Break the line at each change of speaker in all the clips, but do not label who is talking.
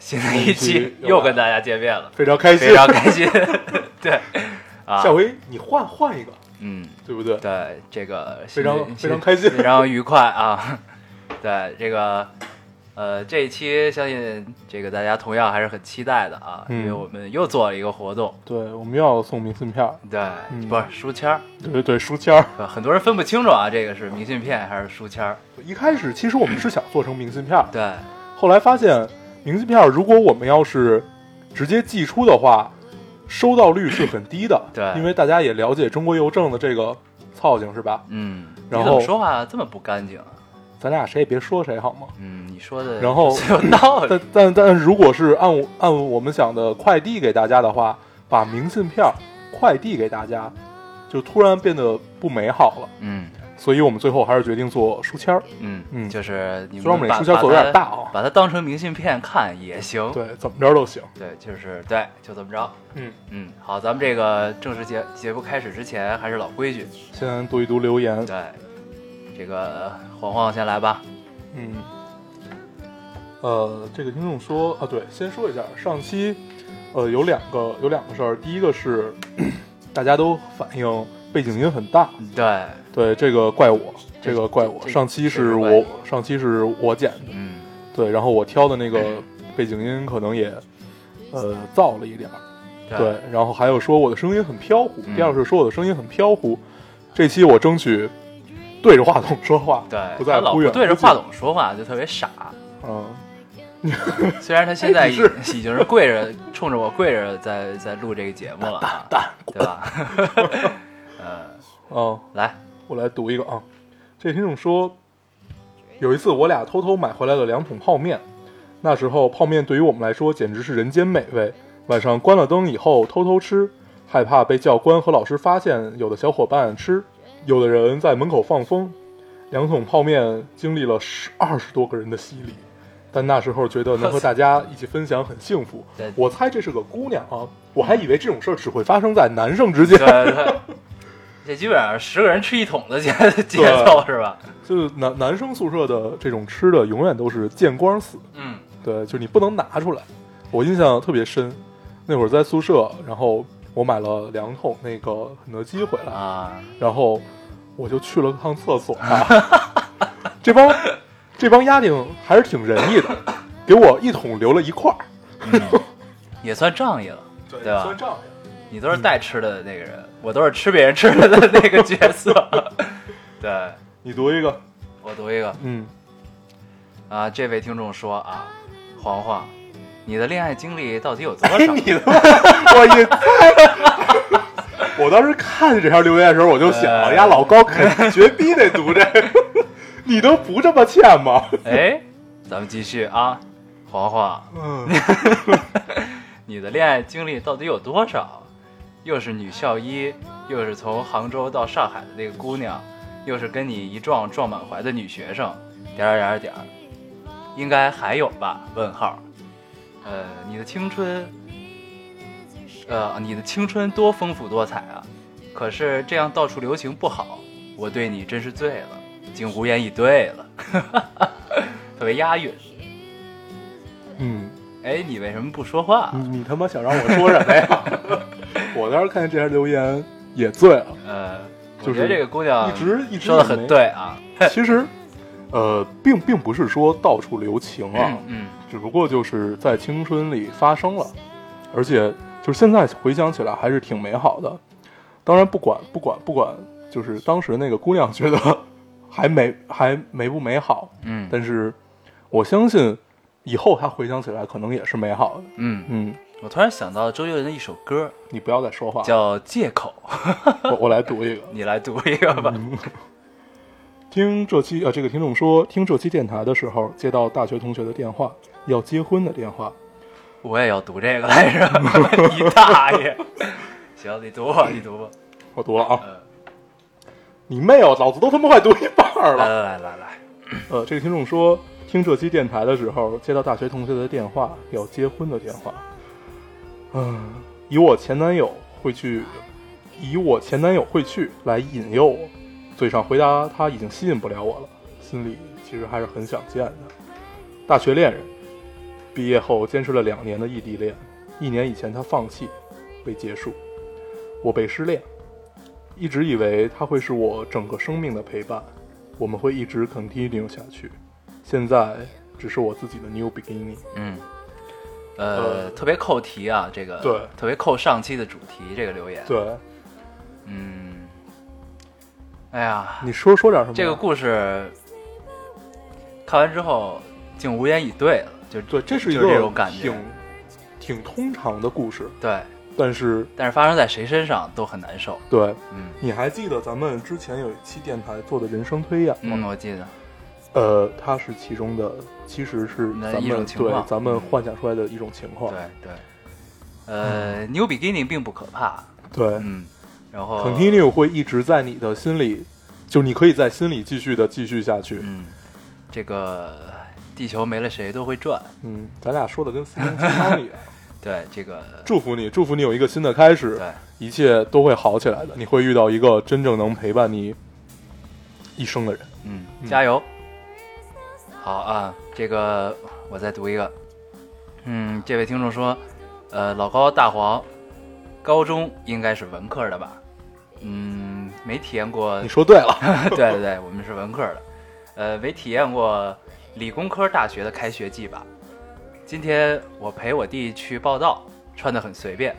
新的一期又跟大家见面了，
非常开心。
非常开心。对，啊，
下回你换换一个，
嗯，
对不对？
对，这个
非常非常开心
非常愉快啊。对，这个呃，这一期相信这个大家同样还是很期待的啊，
嗯
因为我们又做了一个活动，
对，我们又要送明信片儿，
对，
嗯
不是书签儿，
对对对，书签儿。
很多人分不清楚啊，这个是明信片还是书签儿。
一开始其实我们是想做成明信片儿，
对，
后来发现明信片如果我们要是直接寄出的话，收到率是很低的。
对
因为大家也了解中国邮政的这个操性是吧？
嗯，
然后
你怎么说话这么不干净啊？
咱俩谁也别说谁好吗？
嗯，你说的
然后
是有道理
但。但但如果是按我按我们想的快递给大家的话，把明信片快递给大家，就突然变得不美好了。
嗯
所以我们最后还是决定做书签儿。
嗯
嗯
就是你们
虽然我们这书签做有点大啊
把它把它当成明信片看也行。
对，怎么着都行。
对，就是对，就这么着。
嗯，
嗯，好，咱们这个正式节节目开始之前，还是老规矩，
先读一读留言。
对，这个黄黄先来吧。
嗯，呃，这个听众说啊，对，先说一下，上期呃有两个有两个事儿，第一个是 大家都反映背景音很大，
对，
对，这个怪我，这个怪我。上期是我上期是我剪的，
嗯，
对，然后我挑的那个背景音可能也呃噪了一点儿。对，然后还有说我的声音很飘忽，
嗯
第二个是说我的声音很飘忽。这期我争取对着话筒说话，
对，
不再忽远
对着话筒说话，就特别傻。
嗯，
虽然他现在 已已经是跪着冲着我跪着在在录这个节目了啊，对吧？嗯，
哦，
来，
我来读一个啊。这听众说，有一次我俩偷偷买回来了两桶泡面，那时候泡面对于我们来说简直是人间美味。晚上关了灯以后偷偷吃，害怕被教官和老师发现。有的小伙伴吃，有的人在门口放风。两桶泡面经历了十二十多个人的洗礼，但那时候觉得能和大家一起分享很幸福。我猜这是个姑娘啊，我还以为这种事儿只会发生在男生之间。
对对，这基本上十个人吃一桶的节 节奏是吧？
就是男男生宿舍的这种吃的，永远都是见光死。
嗯
对，就是你不能拿出来。我印象特别深，那会儿在宿舍，然后我买了两桶那个肯德基回来，
啊，
然后我就去了趟厕所、啊。这帮这帮丫丁还是挺仁义的，给我一桶留了一块儿，
嗯也算仗义了，对吧
算仗义。
你都是带吃的那个人，我都是吃别人吃的的那个角色。对，
你读一个，
我读一个。
嗯，
啊，这位听众说啊，黄黄，你的恋爱经历到底有多少？
哎，你的，我一猜，我当时看见这条留言的时候，我就想，
哎
呀，老高肯绝逼得读这个，你都不这么欠吗？
哎，咱们继续啊，黄黄，
嗯，
你的恋爱经历到底有多少？又是女校医，又是从杭州到上海的那个姑娘，又是跟你一撞撞满怀的女学生，点儿点儿点儿，应该还有吧？问号。呃，你的青春，呃，你的青春多丰富多彩啊！可是这样到处留情不好，我对你真是醉了，竟无言以对了，特别押韵。
嗯，
哎，你为什么不说话？
你你他妈想让我说什么呀？我当时看见这条留言也醉了，
呃，
就是
我觉得这个姑娘
一直一直
说的很对啊。
其实，呃，并并不是说到处留情啊，
嗯
只不过就是在青春里发生了，而且就是现在回想起来还是挺美好的。当然，不管不管不管，就是当时那个姑娘觉得还美还美不美好，
嗯
但是我相信以后他回想起来可能也是美好的。
嗯，
嗯，
我突然想到周杰伦的一首歌
你不要再说话，
叫《借口》，
我我来读一个。
你来读一个吧。
听这期呃，这个听众说，听这期电台的时候，接到大学同学的电话，要结婚的电话。
我也要读这个来着，你大爷！行，你读吧，你读吧。
我读了啊，
嗯，
你妹哦，老子都他妈快读一半儿
来
了。
来来来来，
呃，这个听众说，听这期电台的时候，接到大学同学的电话，要结婚的电话。嗯、以我前男友会去，以我前男友会去来引诱我，嘴上回答他已经吸引不了我了，心里其实还是很想见的。大学恋人，毕业后坚持了两年的异地恋，一年以前他放弃，被结束，我被失恋，一直以为他会是我整个生命的陪伴，我们会一直 continue 下去。现在只是我自己的 new beginning。
嗯，呃，
呃。
特别扣题啊，这个。
对。
特别扣上期的主题这个留言。
对，
嗯，哎呀，
你说说点什么？
这个故事看完之后竟无言以对了，就
对，这是一个
这种感觉。
挺挺通常的故事，
对，
但是
但是发生在谁身上都很难受。
对，
嗯。
你还记得咱们之前有一期电台做的人生推演
嗯，
吗？
我记得，
呃，它是其中的，其实是咱们对咱们幻想出来的一种情况。
对对，呃，new beginning 并不可怕，
对
嗯，然后
continue 会一直在你的心里，就你可以在心里继续的继续下去。
嗯，这个地球没了谁都会转，
嗯，咱俩说的跟心灵鸡汤一样。
对这个
祝福你，祝福你有一个新的开始，
对，
一切都会好起来的。你会遇到一个真正能陪伴你一生的人。
嗯，
嗯
加油！好啊，这个我再读一个。嗯，这位听众说，呃，老高大黄，高中应该是文科的吧？嗯，没体验过
你。说对了，
对对对，我们是文科的，呃，没体验过理工科大学的开学季吧？今天我陪我弟去报道，穿得很随便，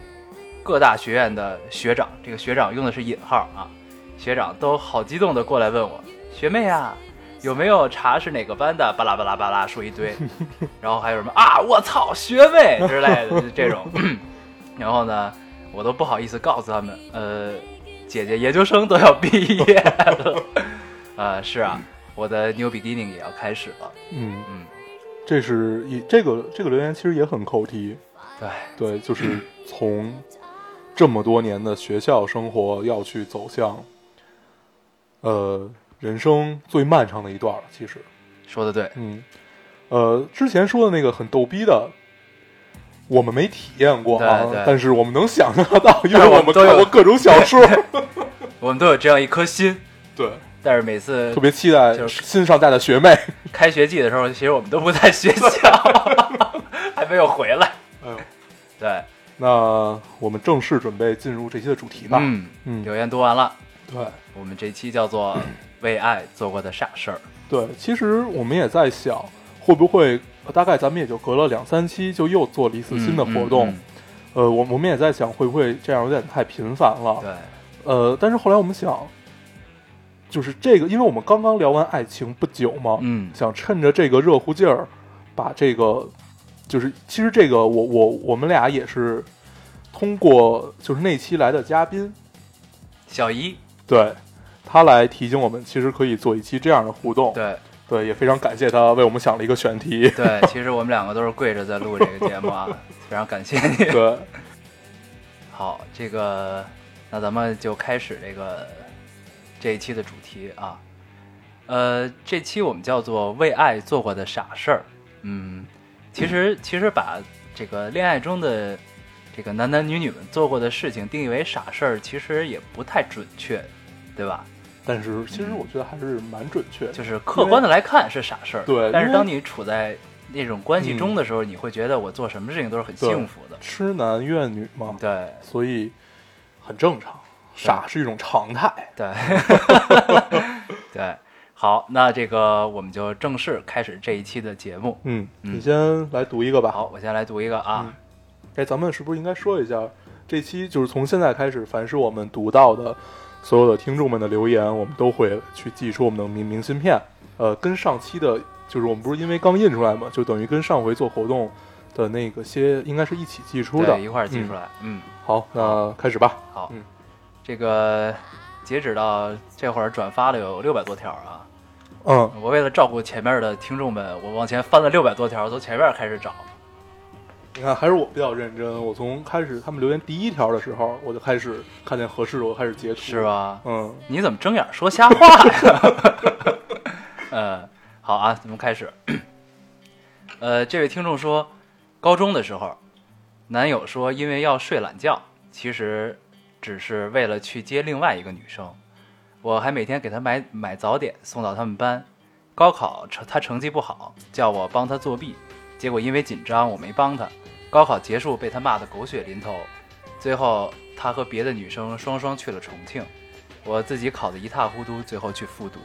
各大学院的学长，这个学长用的是引号啊，学长都好激动的过来问我，学妹啊，有没有查是哪个班的？巴拉巴拉巴拉说一堆，然后还有什么啊，我操，学妹之类的这种，然后呢，我都不好意思告诉他们，呃，姐姐研究生都要毕业了，呃，是啊，我的 new beginning 也要开始了，
嗯，
嗯，
这是一这个这个留言其实也很扣题，
对，
对，就是从这么多年的学校生活要去走向，呃，人生最漫长的一段了。其实，
说的对，
嗯，呃，之前说的那个很逗逼的，我们没体验过啊
对对，
但是我们能想象得到，因为
我
我们
们都
过 各种小说，
我们都有这样一颗心，
对，
但是每次
特别期待
就是
新上代的学妹。
开学季的时候，其实我们都不在学校，还没有回来，
嗯，
对，
那我们正式准备进入这期的主题吧。
嗯，
嗯，
留言读完了，
对。
我们这期叫做为爱做过的傻事儿，
对，其实我们也在想，会不会呃大概咱们也就隔了两三期，就又做了一次新的活动。
嗯嗯。
呃，我我们也在想，会不会这样有点太频繁了？
对，
呃，但是后来我们想，就是这个，因为我们刚刚聊完爱情不久嘛，
嗯。
想趁着这个热乎劲儿，把这个，就是其实这个我我我们俩也是通过就是那期来的嘉宾，
小姨，
对他来提醒我们，其实可以做一期这样的互动。
对
对，也非常感谢他为我们想了一个选题。
对，其实我们两个都是跪着在录这个节目啊，非常感谢你。
对，
好，这个那咱们就开始这个这一期的主题啊。呃，这期我们叫做为爱做过的傻事儿。嗯，其实其实把这个恋爱中的这个男男女女们做过的事情定义为傻事儿，其实也不太准确，对吧？
但是其实我觉得还是蛮准确的。
就是客观的来看是傻事儿，
对
但是当你处在那种关系中的时候，你会觉得我做什么事情都是很幸福的。
痴男怨女嘛，
对
所以很正常。傻是一种常态。
对 对，好，那这个我们就正式开始这一期的节目。
嗯，
嗯
你先来读一个吧。
好，我先来读一个啊。
嗯哎，咱们是不是应该说一下，这期就是从现在开始，凡是我们读到的所有的听众们的留言，我们都会去寄出我们的明明信片。呃，跟上期的，就是我们不是因为刚印出来嘛，就等于跟上回做活动的那个些，应该是一起寄出的，
对，一块儿寄出
来。
来。嗯，
好，那开始吧。
好，
嗯
这个截止到这会儿转发了有六百多条啊。
嗯，
我为了照顾前面的听众们，我往前翻了六百多条，从前面开始找。
你看，还是我比较认真。我从开始他们留言第一条的时候，我就开始看见合适的，我开始截图，
是？吧？
嗯，
你怎么睁眼说瞎话呀？呃，好啊，咱们开始。呃，这位听众说，高中的时候，男友说因为要睡懒觉，其实只是为了去接另外一个女生。我还每天给他买买早点送到他们班。高考成他成绩不好，叫我帮他作弊，结果因为紧张我没帮他。高考结束被他骂得狗血淋头，最后他和别的女生双双去了重庆。我自己考得一塌糊涂，最后去复读，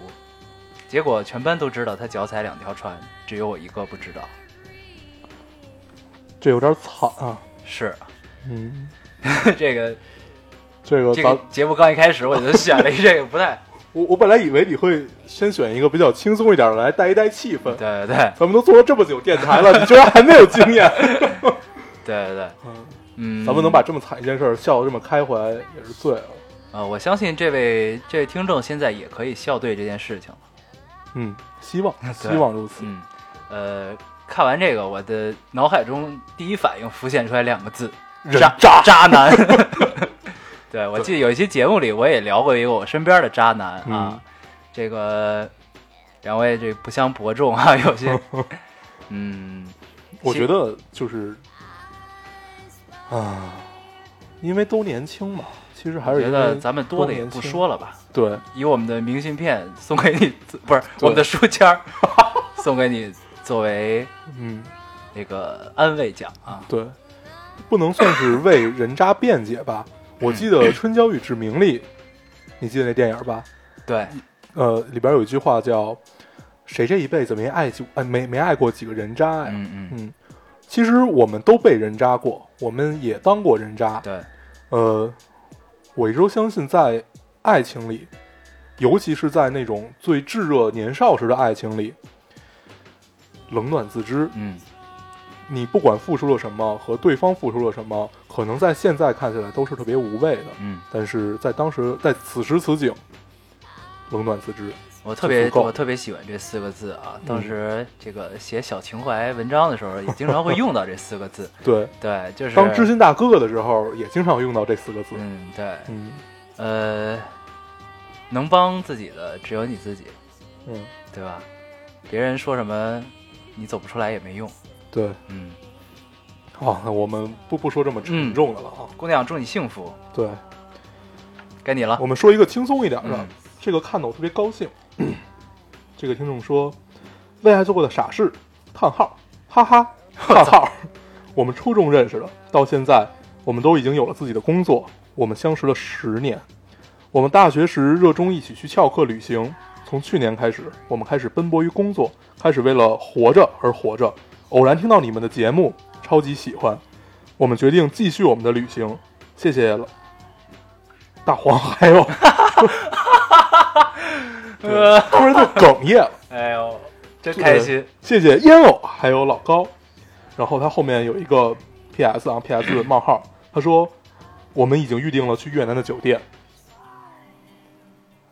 结果全班都知道他脚踩两条船，只有我一个不知道。
这有点惨啊。
是
嗯，
这个
这个咱
这个节目刚一开始我就选了一这个不太
我我本来以为你会先选一个比较轻松一点的来带一带气氛。
对对对
咱们都做了这么久电台了，你居然还没有经验。
对对，
嗯，
嗯，
咱们能把这么惨一件事儿笑得这么开怀，也是醉了。
呃，我相信这位这位听众现在也可以笑对这件事情了。
嗯，希望希望如此。
嗯，呃，看完这个，我的脑海中第一反应浮现出来两个字：
人
渣
渣
渣男。对，我记得有一期节目里我也聊过一个我身边的渣男啊，
嗯
这个两位这不相伯仲啊，有些，嗯，
我觉得就是啊，因为都年轻嘛，其实还是
觉得咱们多的也不。说了吧，
对，
以我们的明信片送给你，不是我们的书签儿 送给你作为
嗯，
那个安慰奖啊。
对，不能算是为人渣辩解吧。我记得《春娇与志明》里，你记得那电影吧？
对，
呃，里边有一句话叫“谁这一辈子没爱过，呃，没没爱过几个人渣呀？”
嗯嗯，
嗯，其实我们都被人渣过，我们也当过人渣。
对，
呃，我一直都相信，在爱情里，尤其是在那种最炙热年少时的爱情里，冷暖自知。
嗯
你不管付出了什么和对方付出了什么，可能在现在看起来都是特别无谓的，
嗯，
但是在当时，在此时此景，冷暖自知。
我特别我特别喜欢这四个字啊。当
嗯
时这个写小情怀文章的时候，也经常会用到这四个字。
对，
对，就是
当知心大哥哥的时候，也经常用到这四个字。
嗯，对，
嗯
呃，能帮自己的只有你自己，
嗯，
对吧？别人说什么，你走不出来也没用。
对。
嗯，
好，那我们不不说这么沉重的了啊。
姑娘，祝你幸福。
对，
该你了。
我们说一个轻松一点的，
嗯
这个看得我特别高兴。这个听众说，为爱做过的傻事，叹号，哈哈，叹号。我们初中认识的，到现在我们都已经有了自己的工作，我们相识了十年。我们大学时热衷一起去翘课旅行，从去年开始，我们开始奔波于工作，开始为了活着而活着。偶然听到你们的节目，超级喜欢，我们决定继续我们的旅行。谢谢了，大黄还有。对突然就哽咽了，
哎呦，真开心。
谢谢烟偶还有老高。然后他后面有一个 P.S. 啊，P.S. 冒号，他说我们已经预定了去越南的酒店。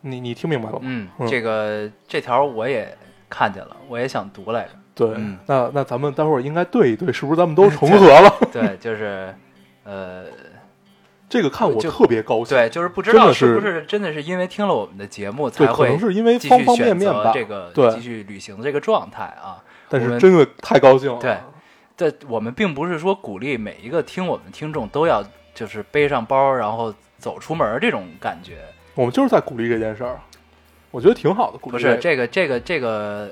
你你听明白了吗？
嗯，
嗯
这个这条我也看见了，我也想读来着。
对，
嗯
那那咱们待会儿应该对一对，是不是咱们都 重合了？
对，就是，呃，
这个看我特别高兴。
对，就是不知道是不是真的是因为听了我们的节目
对，
才会
可能是因为
继
方方面面吧。
择这个
对
继续旅行的这个状态啊。
但是真的太高兴了。
对对我们并不是说鼓励每一个听我们听众都要就是背上包然后走出门这种感觉，
我们就是在鼓励这件事儿，我觉得挺好的。鼓励
不是这个这个这个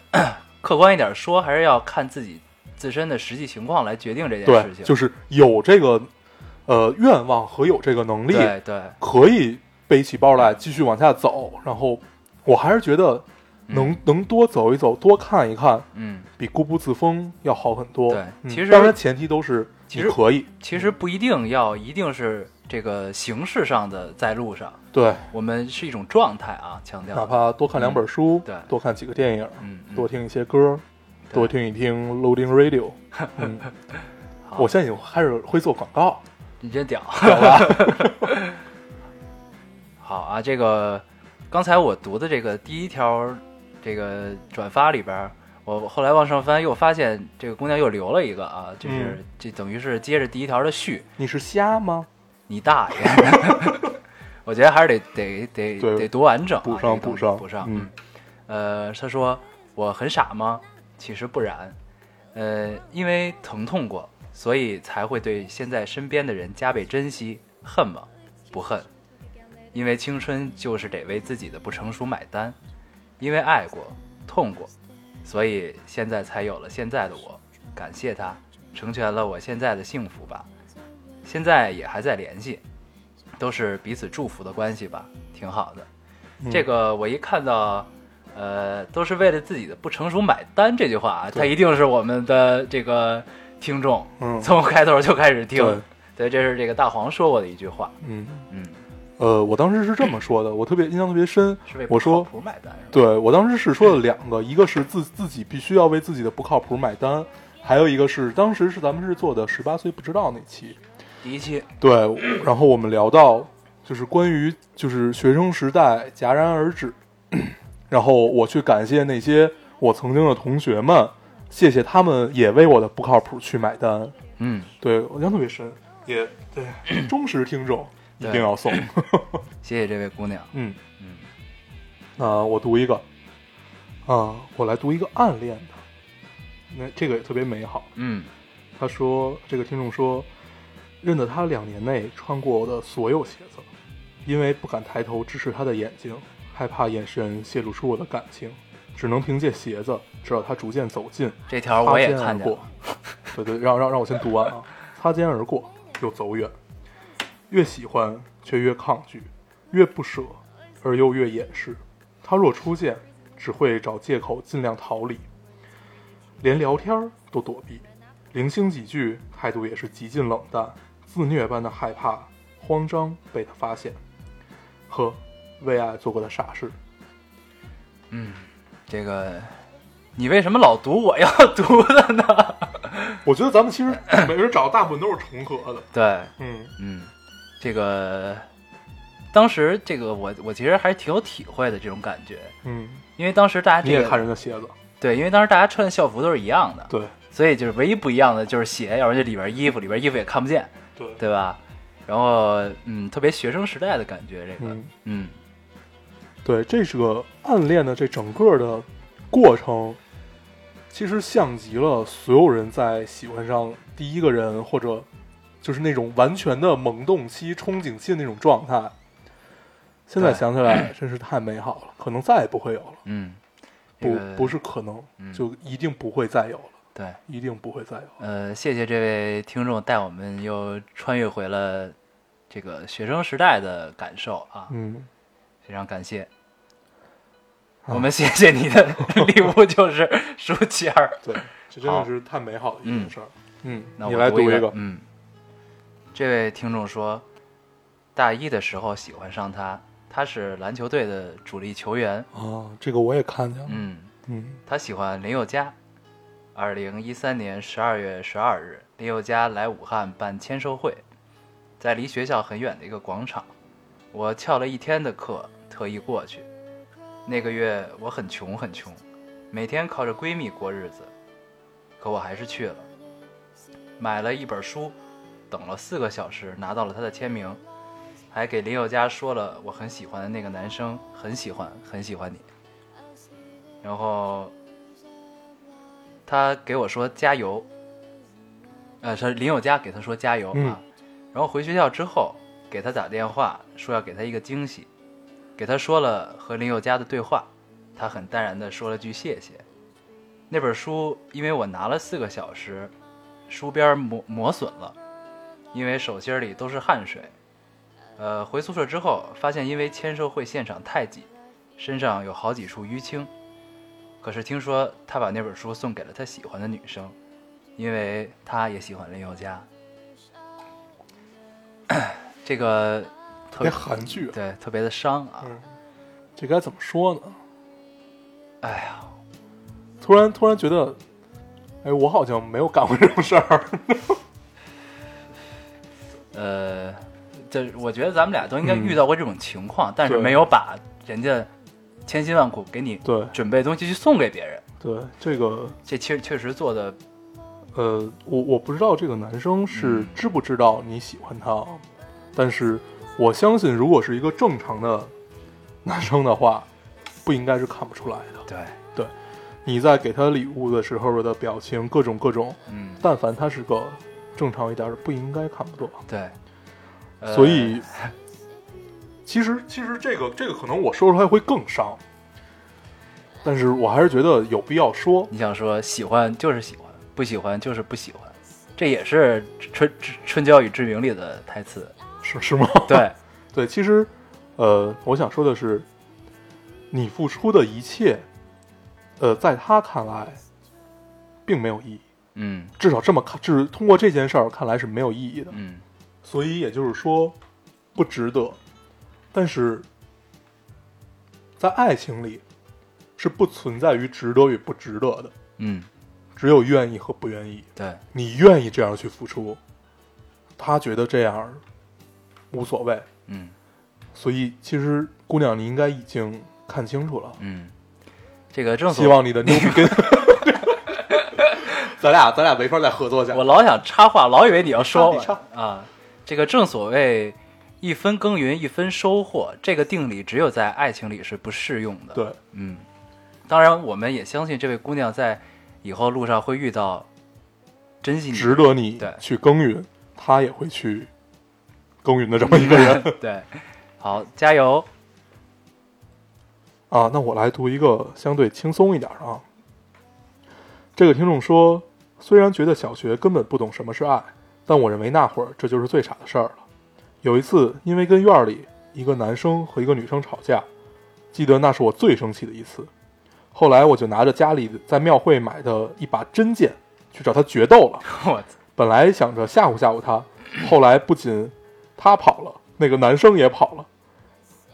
客观一点说，还是要看自己自身的实际情况来决定这件事，情。
就是有这个呃愿望和有这个能力，
对对，
可以背起包来继续往下走。然后我还是觉得能、
嗯
能多走一走，多看一看，
嗯，
比固步自封要好很多。
对
嗯
其实
当然前提都是
其实
你可以。
其实不一定要一定是这个形式上的在路上，
对，
我们是一种状态啊，强调。
哪怕多看两本书，
对
多看几个电影，
嗯，嗯
多听一些歌，多听一听 Loading Radio。嗯，我现在已经开始会做广告，
你真屌。好啊，这个刚才我读的这个第一条这个转发里边，我后来往上翻，又发现这个姑娘又留了一个啊，就是、
嗯
这等于是接着第一条的续。
你是瞎吗？
你大爷！我觉得还是得得得得读完整啊、
补上补上
补上。
嗯
呃，他说我很傻吗？其实不然，呃，因为疼痛过，所以才会对现在身边的人加倍珍惜。恨吗？不恨，因为青春就是得为自己的不成熟买单，因为爱过、痛过，所以现在才有了现在的我。感谢他，成全了我现在的幸福吧。现在也还在联系，都是彼此祝福的关系吧，挺好的。这个我一看到，呃，都是为了自己的不成熟买单这句话啊，他一定是我们的这个听众，
嗯。
从开头就开始听。
对。
对，这是这个大黄说过的一句话，
嗯。
嗯，
呃，我当时是这么说的，我特别印象特别深
是为。不
我说
靠谱买单？
对我当时是说了两个，一个是自自己必须要为自己的不靠谱买单，还有一个是当时是咱们是做的十八岁不知道那期，
第一期，
对，然后我们聊到就是关于就是学生时代戛然而止，然后我去感谢那些我曾经的同学们，谢谢他们也为我的不靠谱去买单，
嗯，
对我印象特别深，也对 忠实听众一定要送，
谢谢这位姑娘，
嗯。
嗯。
那、我读一个，啊、我来读一个暗恋的，那这个也特别美好。
嗯。
他说，这个听众说，认得他两年内穿过我的所有鞋子，因为不敢抬头直视他的眼睛，害怕眼神泄露出我的感情，只能凭借鞋子直到他逐渐走近，
这条我也看过。
对对，让让让我先读完啊！擦肩而过，又走远，越喜欢却越抗拒，越不舍而又越掩饰。他若出现，只会找借口尽量逃离，连聊天儿都躲避，零星几句态度也是极尽冷淡，自虐般的害怕、慌张被他发现。呵，为爱做过的傻事。
嗯，这个你为什么老读我要读的呢？
我觉得咱们其实每个人找的大部分都是重合的。
对，
嗯
嗯，这个当时这个我我其实还是挺有体会的这种感觉，
嗯，
因为当时大家这个
你也看人的鞋子，
对，因为当时大家穿的校服都是一样的，
对
所以就是唯一不一样的就是鞋，要不然就里边衣服，里边衣服也看不见，
对
对吧？然后嗯，特别学生时代的感觉，这个
嗯。
嗯
对，这是个暗恋的这整个的过程，其实像极了所有人在喜欢上第一个人，或者就是那种完全的萌动期、憧憬期的那种状态。现在想起来，真是太美好了，可能再也不会有了。
嗯，
不，不是可能，
嗯
就一定不会再有了，
对，
一定不会再有了。
呃，谢谢这位听众带我们又穿越回了这个学生时代的感受啊，
嗯，
非常感谢。
啊
我们谢谢你的 礼物就是书签儿。
对，这真的是太美好的一件事儿。嗯，你
那我读
来读一个。
嗯，这位听众说，大一的时候喜欢上他，他是篮球队的主力球员。
哦，这个我也看见了。
嗯，
嗯
他喜欢林宥嘉。二零一三年十二月十二日，林宥嘉来武汉办签售会，在离学校很远的一个广场，我翘了一天的课，特意过去。那个月我很穷很穷，每天靠着闺蜜过日子，可我还是去了，买了一本书，等了四个小时，拿到了他的签名，还给林宥嘉说了我很喜欢的那个男生很喜欢很喜欢你，然后他给我说加油，呃，是林宥嘉给他说加油啊，
嗯。
然后回学校之后给他打电话说要给他一个惊喜，给他说了和林宥嘉的对话，他很淡然的说了句谢谢。那本书因为我拿了四个小时，书边磨磨损了，因为手心里都是汗水。呃，回宿舍之后发现因为签售会现场太挤，身上有好几处淤青。可是听说他把那本书送给了他喜欢的女生，因为他也喜欢林宥嘉。这个特
别韩剧啊。
对特别的伤啊！
嗯，这该怎么说呢？
哎呀，
突然突然觉得，哎，我好像没有干过这种事儿。
呃，这我觉得咱们俩都应该
嗯
遇到过这种情况，但是没有把人家千辛万苦给你
对
准备东西去送给别人。
对这个，
这确确实做的，
呃，我我不知道这个男生是
嗯
知不知道你喜欢他，但是我相信，如果是一个正常的男生的话，不应该是看不出来的。
对对，
你在给他礼物的时候的表情，各种各种，
嗯，
但凡他是个正常一点的，不应该看不懂。
对，呃
所以，其实其实这个这个可能我说出来会更伤，但是我还是觉得有必要说。
你想说喜欢就是喜欢，不喜欢就是不喜欢，这也是春春春娇与志明里的台词。
是 是吗？
对，
对，其实，呃，我想说的是，你付出的一切，呃，在他看来，并没有意义。
嗯
至少这么看，就是通过这件事儿看来是没有意义的。
嗯
所以也就是说，不值得。但是，在爱情里，是不存在于值得与不值得的，
嗯，
只有愿意和不愿意。
对，
你愿意这样去付出，他觉得这样无所谓。
嗯
所以，其实姑娘，你应该已经看清楚了。
嗯，这个正所
希望你的牛逼跟，咱俩咱俩没法再合作下去。
我老想插话，老以为你要说
我插
啊。这个正所谓一分耕耘一分收获，这个定理只有在爱情里是不适用的。，
对，
嗯，当然我们也相信这位姑娘在以后路上会遇到珍惜你
值得你去耕耘，她也会去耕耘的这么一个人
对，好，加油。
啊。那我来读一个相对轻松一点的啊。这个听众说，虽然觉得小学根本不懂什么是爱，但我认为那会儿这就是最傻的事儿了。有一次，因为跟院儿里一个男生和一个女生吵架，记得那是我最生气的一次。后来我就拿着家里在庙会买的一把真剑去找他决斗了。
我操，
本来想着吓唬吓唬他，后来不仅他跑了，那个男生也跑了。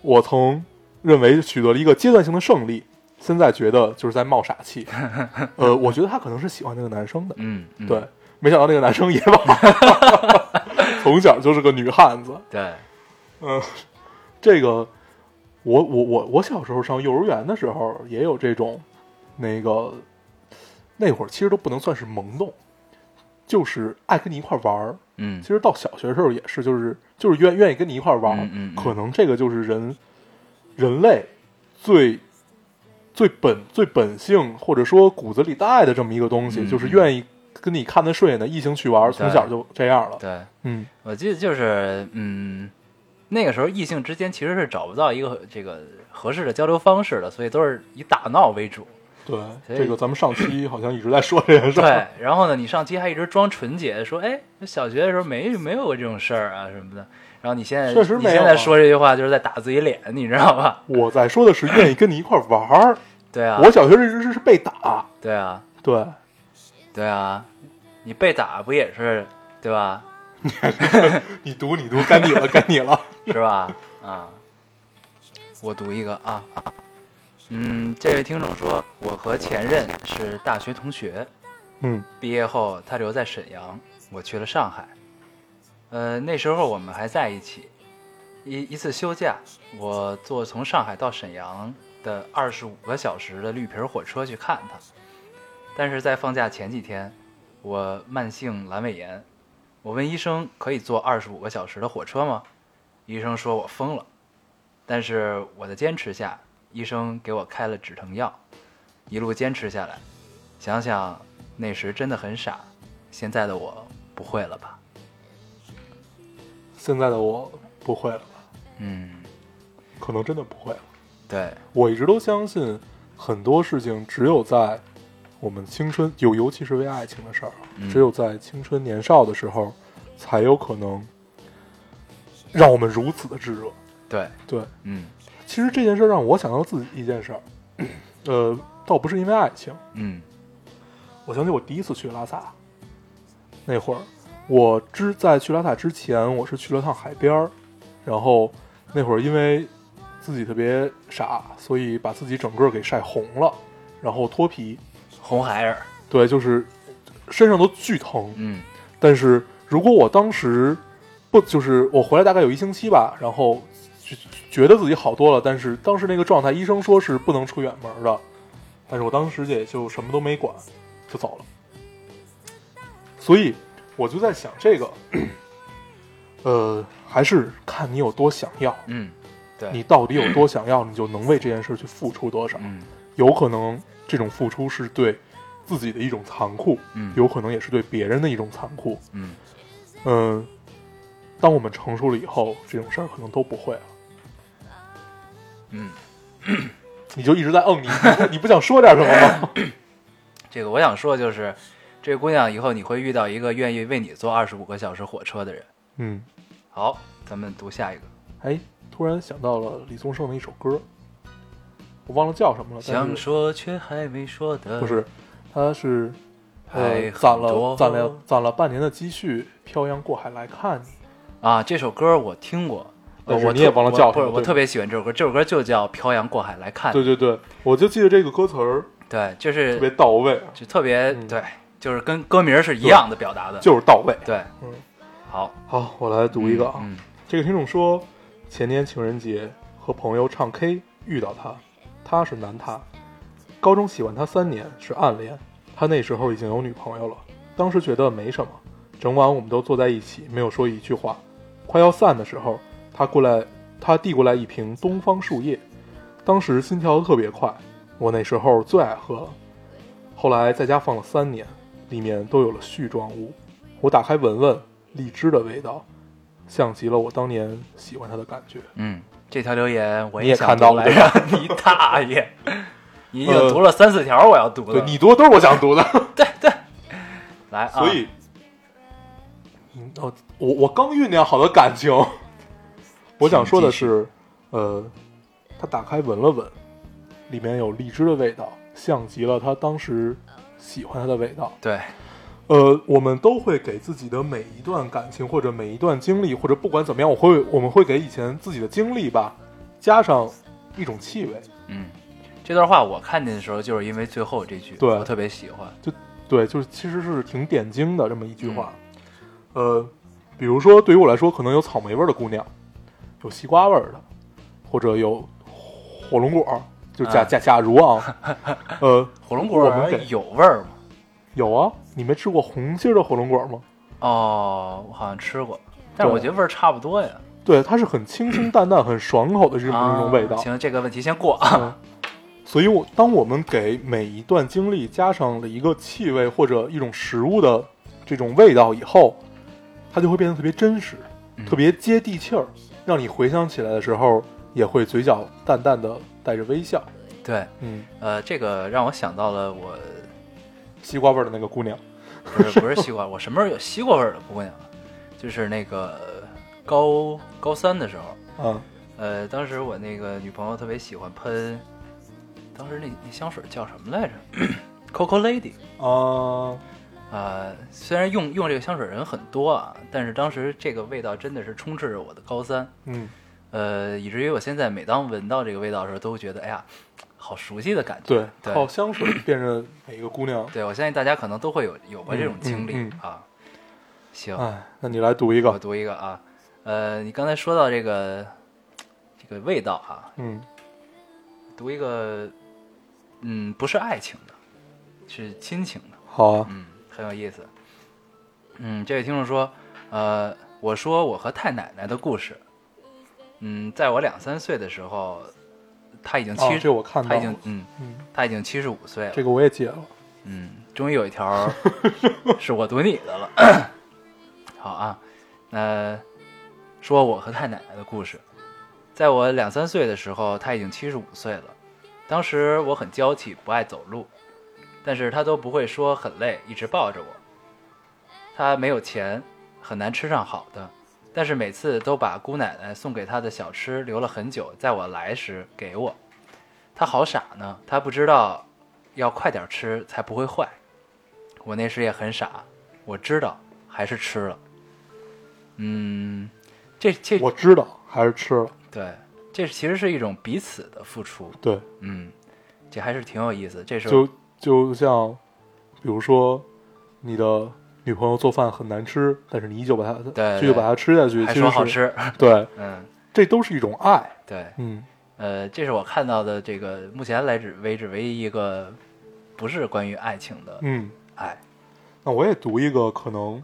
我曾认为取得了一个阶段性的胜利，现在觉得就是在冒傻气。呃，我觉得他可能是喜欢那个男生的，
嗯，嗯
对，没想到那个男生也跑了，从小就是个女汉子。
对，
嗯、这个我我我我小时候上幼儿园的时候也有这种，那个那会儿其实都不能算是萌动，就是爱跟你一块玩儿。
嗯
其实到小学的时候也是，就是就是愿愿意跟你一块玩，
嗯嗯嗯。
可能这个就是人人类最最本最本性或者说骨子里带的这么一个东西，
嗯
就是愿意跟你看得顺眼的异性去玩，从小就这样了。
对，
嗯，
我记得就是，嗯，那个时候异性之间其实是找不到一个这个合适的交流方式的，所以都是以打闹为主。
对，这个咱们上期好像一直在说这件事儿。
对，然后呢，你上期还一直装纯洁，说，哎，小学的时候没没有过这种事儿啊什么的。然后你现在
确实没有啊
你现在说这句话就是在打自己脸，你知道吧？
我在说的是愿意跟你一块儿玩儿。
对啊，
我小学一直是被打，
对啊，
对，
对啊，你被打不也是对吧？
你读你读，该你了，该你了。
是吧？啊，我读一个啊，嗯，这位听众说，我和前任是大学同学，
嗯
毕业后他留在沈阳，我去了上海。呃，那时候我们还在一起。一一次休假，我坐从上海到沈阳的二十五个小时的绿皮火车去看他。但是在放假前几天，我慢性阑尾炎，我问医生可以坐二十五个小时的火车吗？医生说我疯了。但是我的坚持下，医生给我开了止疼药，一路坚持下来。想想那时真的很傻，现在的我不会了吧？
现在的我不会了吧？
嗯，
可能真的不会了。
对，
我一直都相信，很多事情只有在我们青春，尤尤其是为爱情的事儿，
嗯
只有在青春年少的时候，才有可能让我们如此的炙热。
对，
对，
嗯
其实这件事儿让我想到自己一件事儿，呃，倒不是因为爱情，
嗯。
我想起我第一次去拉萨，那会儿我之在去拉萨之前，我是去了趟海边儿，然后那会儿因为自己特别傻，所以把自己整个给晒红了，然后脱皮，
红孩儿，
对，就是身上都巨疼。
嗯。
但是如果我当时不，就是我回来大概有一星期吧，然后觉觉得自己好多了，但是当时那个状态，医生说是不能出远门的，但是我当时也就什么都没管，就走了。所以我就在想，这个，呃，还是看你有多想要，
嗯，对，
你到底有多想要，你就能为这件事去付出多少。
嗯
有可能这种付出是对自己的一种残酷，
嗯
有可能也是对别人的一种残酷。
嗯
嗯，当我们成熟了以后，这种事儿可能都不会了。
嗯，
你就一直在嗯，你你不想说点什么吗？
这个我想说就是，这个姑娘以后你会遇到一个愿意为你坐二十五个小时火车的人。
嗯，
好，咱们读下一个。
哎，突然想到了李宗盛的一首歌，我忘了叫什么了。但
想说却还没说的，
不是，他是攒了
多
攒了攒了半年的积蓄，漂洋过海来看你。
啊？这首歌我听过，呃
但是
我
你也忘了叫什么对
我特别喜欢这首歌，这首歌就叫《漂洋过海来看你》。
对对对，我就记得这个歌词儿
对，就是
特别到位，
就特别
嗯
对，就是跟歌名是一样的表达的。
就是到位。
对，
嗯，
好，
好，我来读一个啊。
嗯
这个听众说，前年情人节和朋友唱 K 遇到他，他是男他，高中喜欢他三年是暗恋，他那时候已经有女朋友了，当时觉得没什么，整晚我们都坐在一起，没有说一句话。快要散的时候，他过来，他递过来一瓶东方树叶，当时心跳特别快，我那时候最爱喝了。后来在家放了三年，里面都有了絮状物，我打开闻闻，荔枝的味道。像极了我当年喜欢它的感觉。
嗯，这条留言我
你也看到了
你大爷！你已经读了三四条，我要读的。
对你读的都是我想读的，
对对，来啊！
所以，我我刚酝酿好的感情，我想说的是，呃，他打开闻了闻，里面有荔枝的味道，像极了他当时喜欢他的味道。
对，
呃，我们都会给自己的每一段感情或者每一段经历，或者不管怎么样，我会我们会给以前自己的经历吧，加上一种气味。
嗯，这段话我看见的时候，就是因为最后这句，
对
我特别喜欢。
就对，就是其实是挺点睛的这么一句话。呃，比如说对于我来说，可能有草莓味儿的姑娘，有西瓜味儿的，或者有火龙果，就假
啊
假假如啊，呃，
火龙
我们
果
给
有味儿吗？
有啊，你没吃过红心儿的火龙果吗？
哦，我好像吃过，但是我觉得味儿差不多呀。
对，它是很清清淡淡、很爽口的这种、
啊
这种味道。
行，这个问题先过啊。
嗯，所以我当我们给每一段经历加上了一个气味或者一种食物的这种味道以后，它就会变得特别真实，
嗯
特别接地气儿，让你回想起来的时候也会嘴角淡淡的带着微笑。
对，
嗯，
呃，这个让我想到了我
西瓜味儿的那个姑娘，
不是不是西瓜，我什么时候有西瓜味儿的姑娘？就是那个高高三的时候，
嗯
呃，当时我那个女朋友特别喜欢喷，当时那那香水叫什么来着？Coco Lady。
啊，
呃，虽然用用这个香水人很多啊，但是当时这个味道真的是充斥着我的高三，
嗯，
呃，以至于我现在每当闻到这个味道的时候，都觉得哎呀，好熟悉的感觉。
对，
对
靠香水辨认每一个姑娘。
对，我相信大家可能都会有有过这种经历、
嗯嗯
啊。行，
哎，那你来读一
我
个，
读一个啊，呃，你刚才说到这个这个味道啊，
嗯
读一个，嗯，不是爱情的，是亲情的，
好啊，
嗯，很有意思。嗯，这位听众说，呃，我说我和太奶奶的故事。嗯，在我两三岁的时候，他已经七
这我看到
他已经嗯，
嗯，
他已经七十五岁了。
这个我也解了，
嗯，终于有一条 是我读你的了。好啊，那说我和太奶奶的故事。在我两三岁的时候，她已经七十五岁了。当时我很娇气，不爱走路，但是他都不会说很累，一直抱着我。他没有钱，很难吃上好的，但是每次都把姑奶奶送给他的小吃留了很久，在我来时给我。他好傻呢，他不知道要快点吃才不会坏。我那时也很傻，我知道，还是吃了。嗯，这这
我知道，还是吃了，
对，这其实是一种彼此的付出。
对，
嗯，这还是挺有意思。这是
就就像，比如说，你的女朋友做饭很难吃，但是你依旧把它，
对
依旧把它吃下去，
还说好吃。
对，
嗯，
这都是一种爱。
对。
嗯
呃，这是我看到的这个目前来止为止唯一一个不是关于爱情的
嗯，
爱。
那我也读一个可能，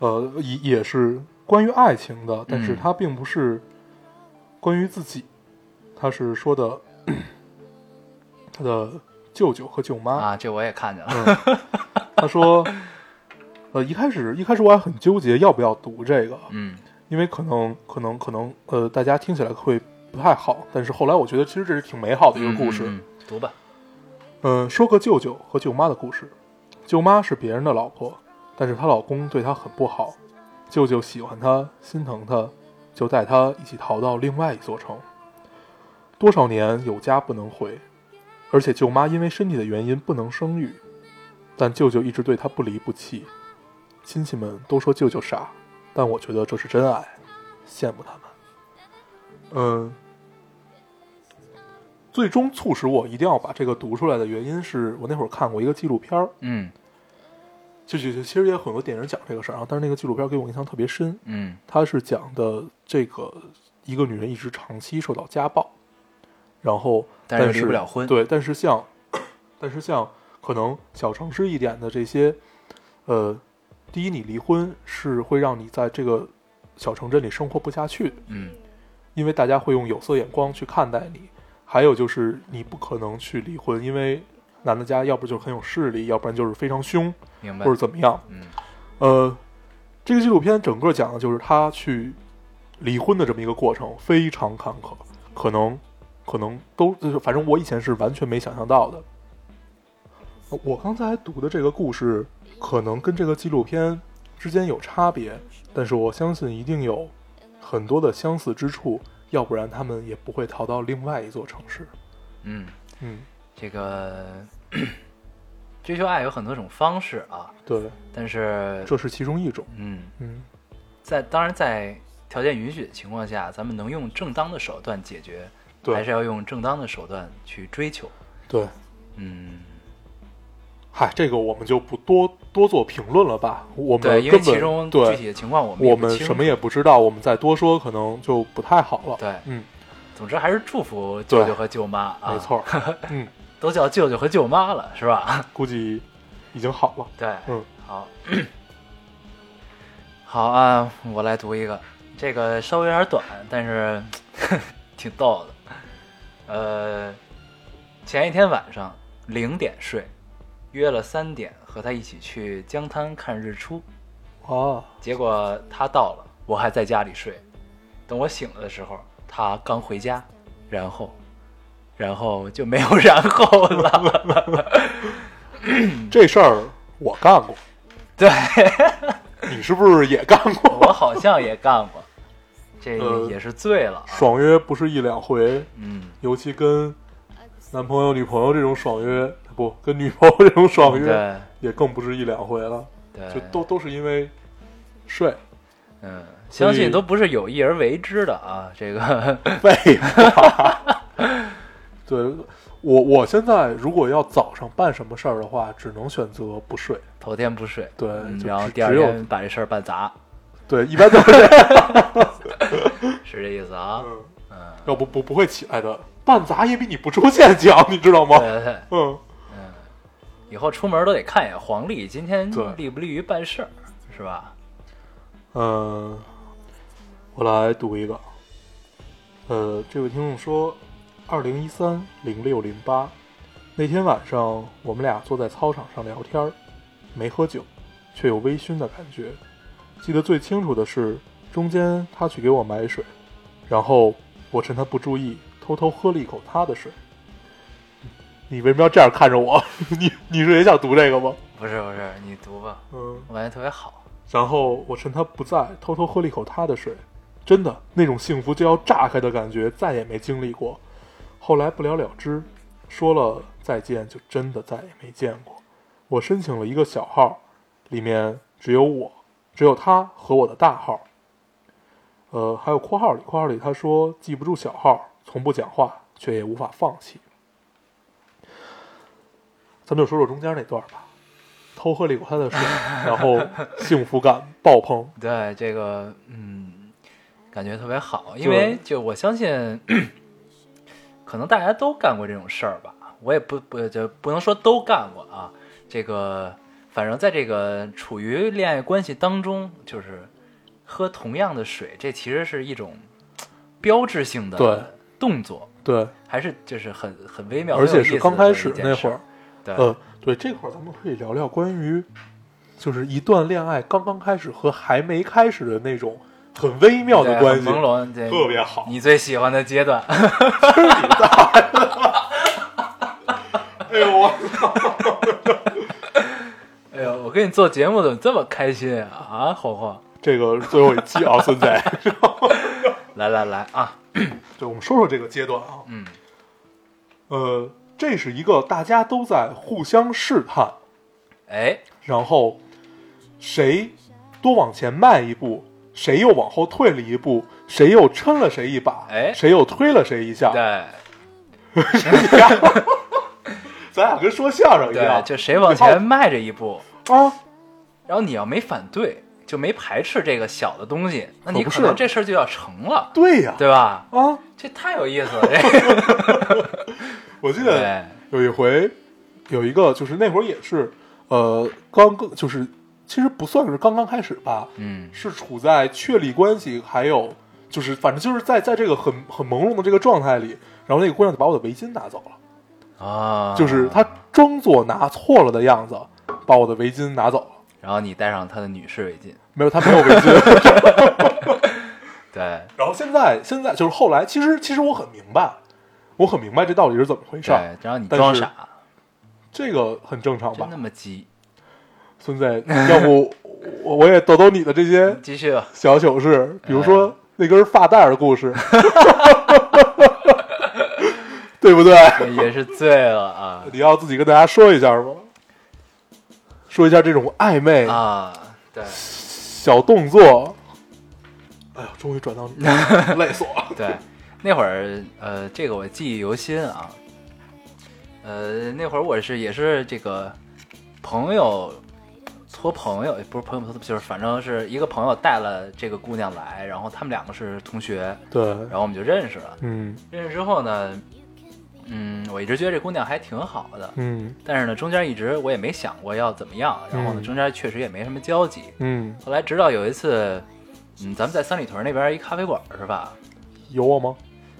呃，也也是关于爱情的，但是
嗯
它并不是关于自己，它是说的 他的舅舅和舅妈。
啊，这我也看见了。
嗯，他说，呃，一开始一开始我还很纠结要不要读这个，
嗯
因为可能可能可能呃，大家听起来会不太好，但是后来我觉得其实这是挺美好的一个故事。
嗯嗯嗯读吧。
嗯，说个舅舅和舅妈的故事。舅妈是别人的老婆，但是她老公对她很不好。舅舅喜欢她，心疼她，就带她一起逃到另外一座城。多少年有家不能回，而且舅妈因为身体的原因不能生育，但舅舅一直对她不离不弃。亲戚们都说舅舅傻，但我觉得这是真爱，羡慕他们。嗯，最终促使我一定要把这个读出来的原因是我那会儿看过一个纪录片儿，
嗯
就就就其实也有很多电影讲这个事儿啊，但是那个纪录片给我印象特别深。
嗯
它是讲的这个一个女人一直长期受到家暴，然后
但是
但
离不了婚
对，但是像但是像可能小城市一点的这些，呃，第一，你离婚是会让你在这个小城镇里生活不下去，
嗯
因为大家会用有色眼光去看待你。还有就是你不可能去离婚，因为男的家要不就是很有势力，要不然就是非常凶，
明白
或者。怎么样。
嗯
呃，这个纪录片整个讲的就是他去离婚的这么一个过程，非常坎坷，可能可能都就是反正我以前是完全没想象到的。呃我刚才读的这个故事，可能跟这个纪录片之间有差别，但是我相信一定有很多的相似之处，要不然他们也不会逃到另外一座城市。
嗯，
嗯，
这个追求爱有很多种方式啊，
对，
但是
这是其中一种。
嗯，
嗯，
在当然在条件允许的情况下，咱们能用正当的手段解决，
对
还是要用正当的手段去追求。
对。
嗯，
嗨，这个我们就不多多做评论了吧。我们
对，因为其中具
对
体的情况我们
我们什么也不知道，我们再多说可能就不太好了。
对。
嗯，
总之还是祝福舅舅和舅妈啊，
没，错。嗯，
都叫舅舅和舅妈了，是吧？
估计已经好了。
对，
嗯，
好，好啊，我来读一个，这个稍微有点短，但是 挺逗的。呃，前一天晚上零点睡，约了三点和他一起去江滩看日出，
哦，
结果他到了，我还在家里睡。等我醒了的时候，他刚回家，然后，然后就没有然后了。
这事儿我干过，
对。
你是不是也干过？
我好像也干过，这
呃
也是醉了啊。
爽约不是一两回，
嗯，
尤其跟男朋友、女朋友这种爽约，不跟女朋友这种爽约，
对
也更不是一两回了，
对，
就都都是因为睡。
嗯，相信都不是有意而为之的啊。这个
废话。对我，我现在如果要早上办什么事儿的话，只能选择不睡。
头天不睡，
对
然后第二天把这事儿办砸，
对，一般都是这样。
是这意思啊？
嗯，
嗯，
要不不不会起来的。办砸也比你不出现强，你知道吗？
对对对，
嗯，
嗯，以后出门都得看一眼黄历，今天
对
利不利于办事儿，是吧？
嗯，我来读一个。呃，这位听众说，二零一三零六零八那天晚上，我们俩坐在操场上聊天儿，没喝酒，却有微醺的感觉。记得最清楚的是，中间他去给我买水，然后我趁他不注意，偷偷喝了一口他的水。你为什么要这样看着我？你你是也想读这个吗？
不是不是，你读吧，
嗯。
我感觉特别好。
然后我趁他不在，偷偷喝了一口他的水，真的那种幸福就要炸开的感觉再也没经历过。后来不了了之，说了再见就真的再也没见过。我申请了一个小号，里面只有我，只有他和我的大号。呃，还有括号里，括号里他说记不住小号，从不讲话，却也无法放弃。咱们就说说中间那段吧。偷喝了一口他的水，然后幸福感爆棚。
对这个，嗯，感觉特别好，因为就我相信，可能大家都干过这种事儿吧，我也不不就不能说都干过啊。这个反正在这个处于恋爱关系当中，就是喝同样的水，这其实是一种标志性的动作，
对，
还是就是很很微妙，
而且是刚开始那会儿，
对，
呃，对，这会儿咱们可以聊聊关于，就是一段恋爱刚刚开始和还没开始的那种很微妙的关系，
朦胧，
特别好。
你最喜欢的阶段，
哎呦我操，
哎呦，我跟你做节目怎么这么开心啊？啊，红红，
这个最后一期啊，孙仔，
来来来啊，
就我们说说这个阶段啊，
嗯，
呃，这是一个大家都在互相试探，
哎，
然后谁多往前迈一步，谁又往后退了一步，谁又抻了谁一把，
哎。
谁又推了谁一下，
对。
咱俩跟说相声一，样，
就谁往前迈着一步，
啊，
然后你要没反对，就没排斥这个小的东西，那你
可
能这事儿就要成了，
对呀，
对吧？
啊，
这太有意思了，这个。
我记得，有一回，有一个就是那会儿也是，呃，刚刚就是其实不算是刚刚开始吧，
嗯，
是处在确立关系，还有就是反正就是在在这个很很朦胧的这个状态里，然后那个姑娘就把我的围巾拿走了，
啊，
就是她装作拿错了的样子，把我的围巾拿走了。
然后你戴上他的女士围巾，
没有，他没有围巾。
对，
然后现在现在就是后来，其实其实我很明白，我很明白这到底是怎么回事
对
儿，，
然后你装傻，
这个很正常吧
那？么急，
孙子，要不我我也抖抖你的这些
继续，
小糗事，比如说那根发带的故事，对不对？
也是醉了啊
你要自己跟大家说一下吗？说一下这种暧昧
啊，对
小动作。哎呀，终于转到你，累死我了。
对，那会儿呃，这个我记忆犹新啊。呃，那会儿我是也是这个朋友托朋友，不是朋友托，就是反正是一个朋友带了这个姑娘来，然后他们两个是同学，
对，
然后我们就认识了。
嗯
认识之后呢，嗯，我一直觉得这姑娘还挺好的，
嗯
但是呢，中间一直我也没想过要怎么样，然后呢，
嗯
中间确实也没什么交集。
嗯，
后来直到有一次，嗯，咱们在三里屯那边一咖啡馆是吧？
有我吗？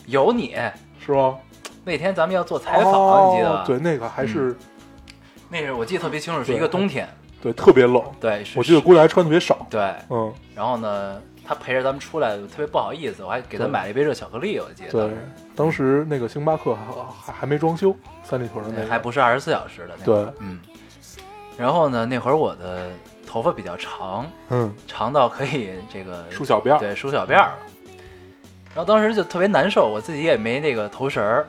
有你
是吗？
那天咱们要做采访，
哦
你记得吧？
对，，那个还是
那是我记得特别清楚，是一个冬天，
对特别冷，
对，是
我记得姑娘还穿特别少。
对。
嗯，
然后呢，他陪着咱们出来，特别不好意思，我还给他买了一杯热巧克力，我记得。
对，当时那个星巴克还还还没装修，三里屯的那个
还不是二十四小时的那
对
个。嗯。然后呢，那会儿我的头发比较长，
嗯，
长到可以这个
梳小辫儿，
对，梳小辫儿了。然后当时就特别难受，我自己也没那个头绳儿，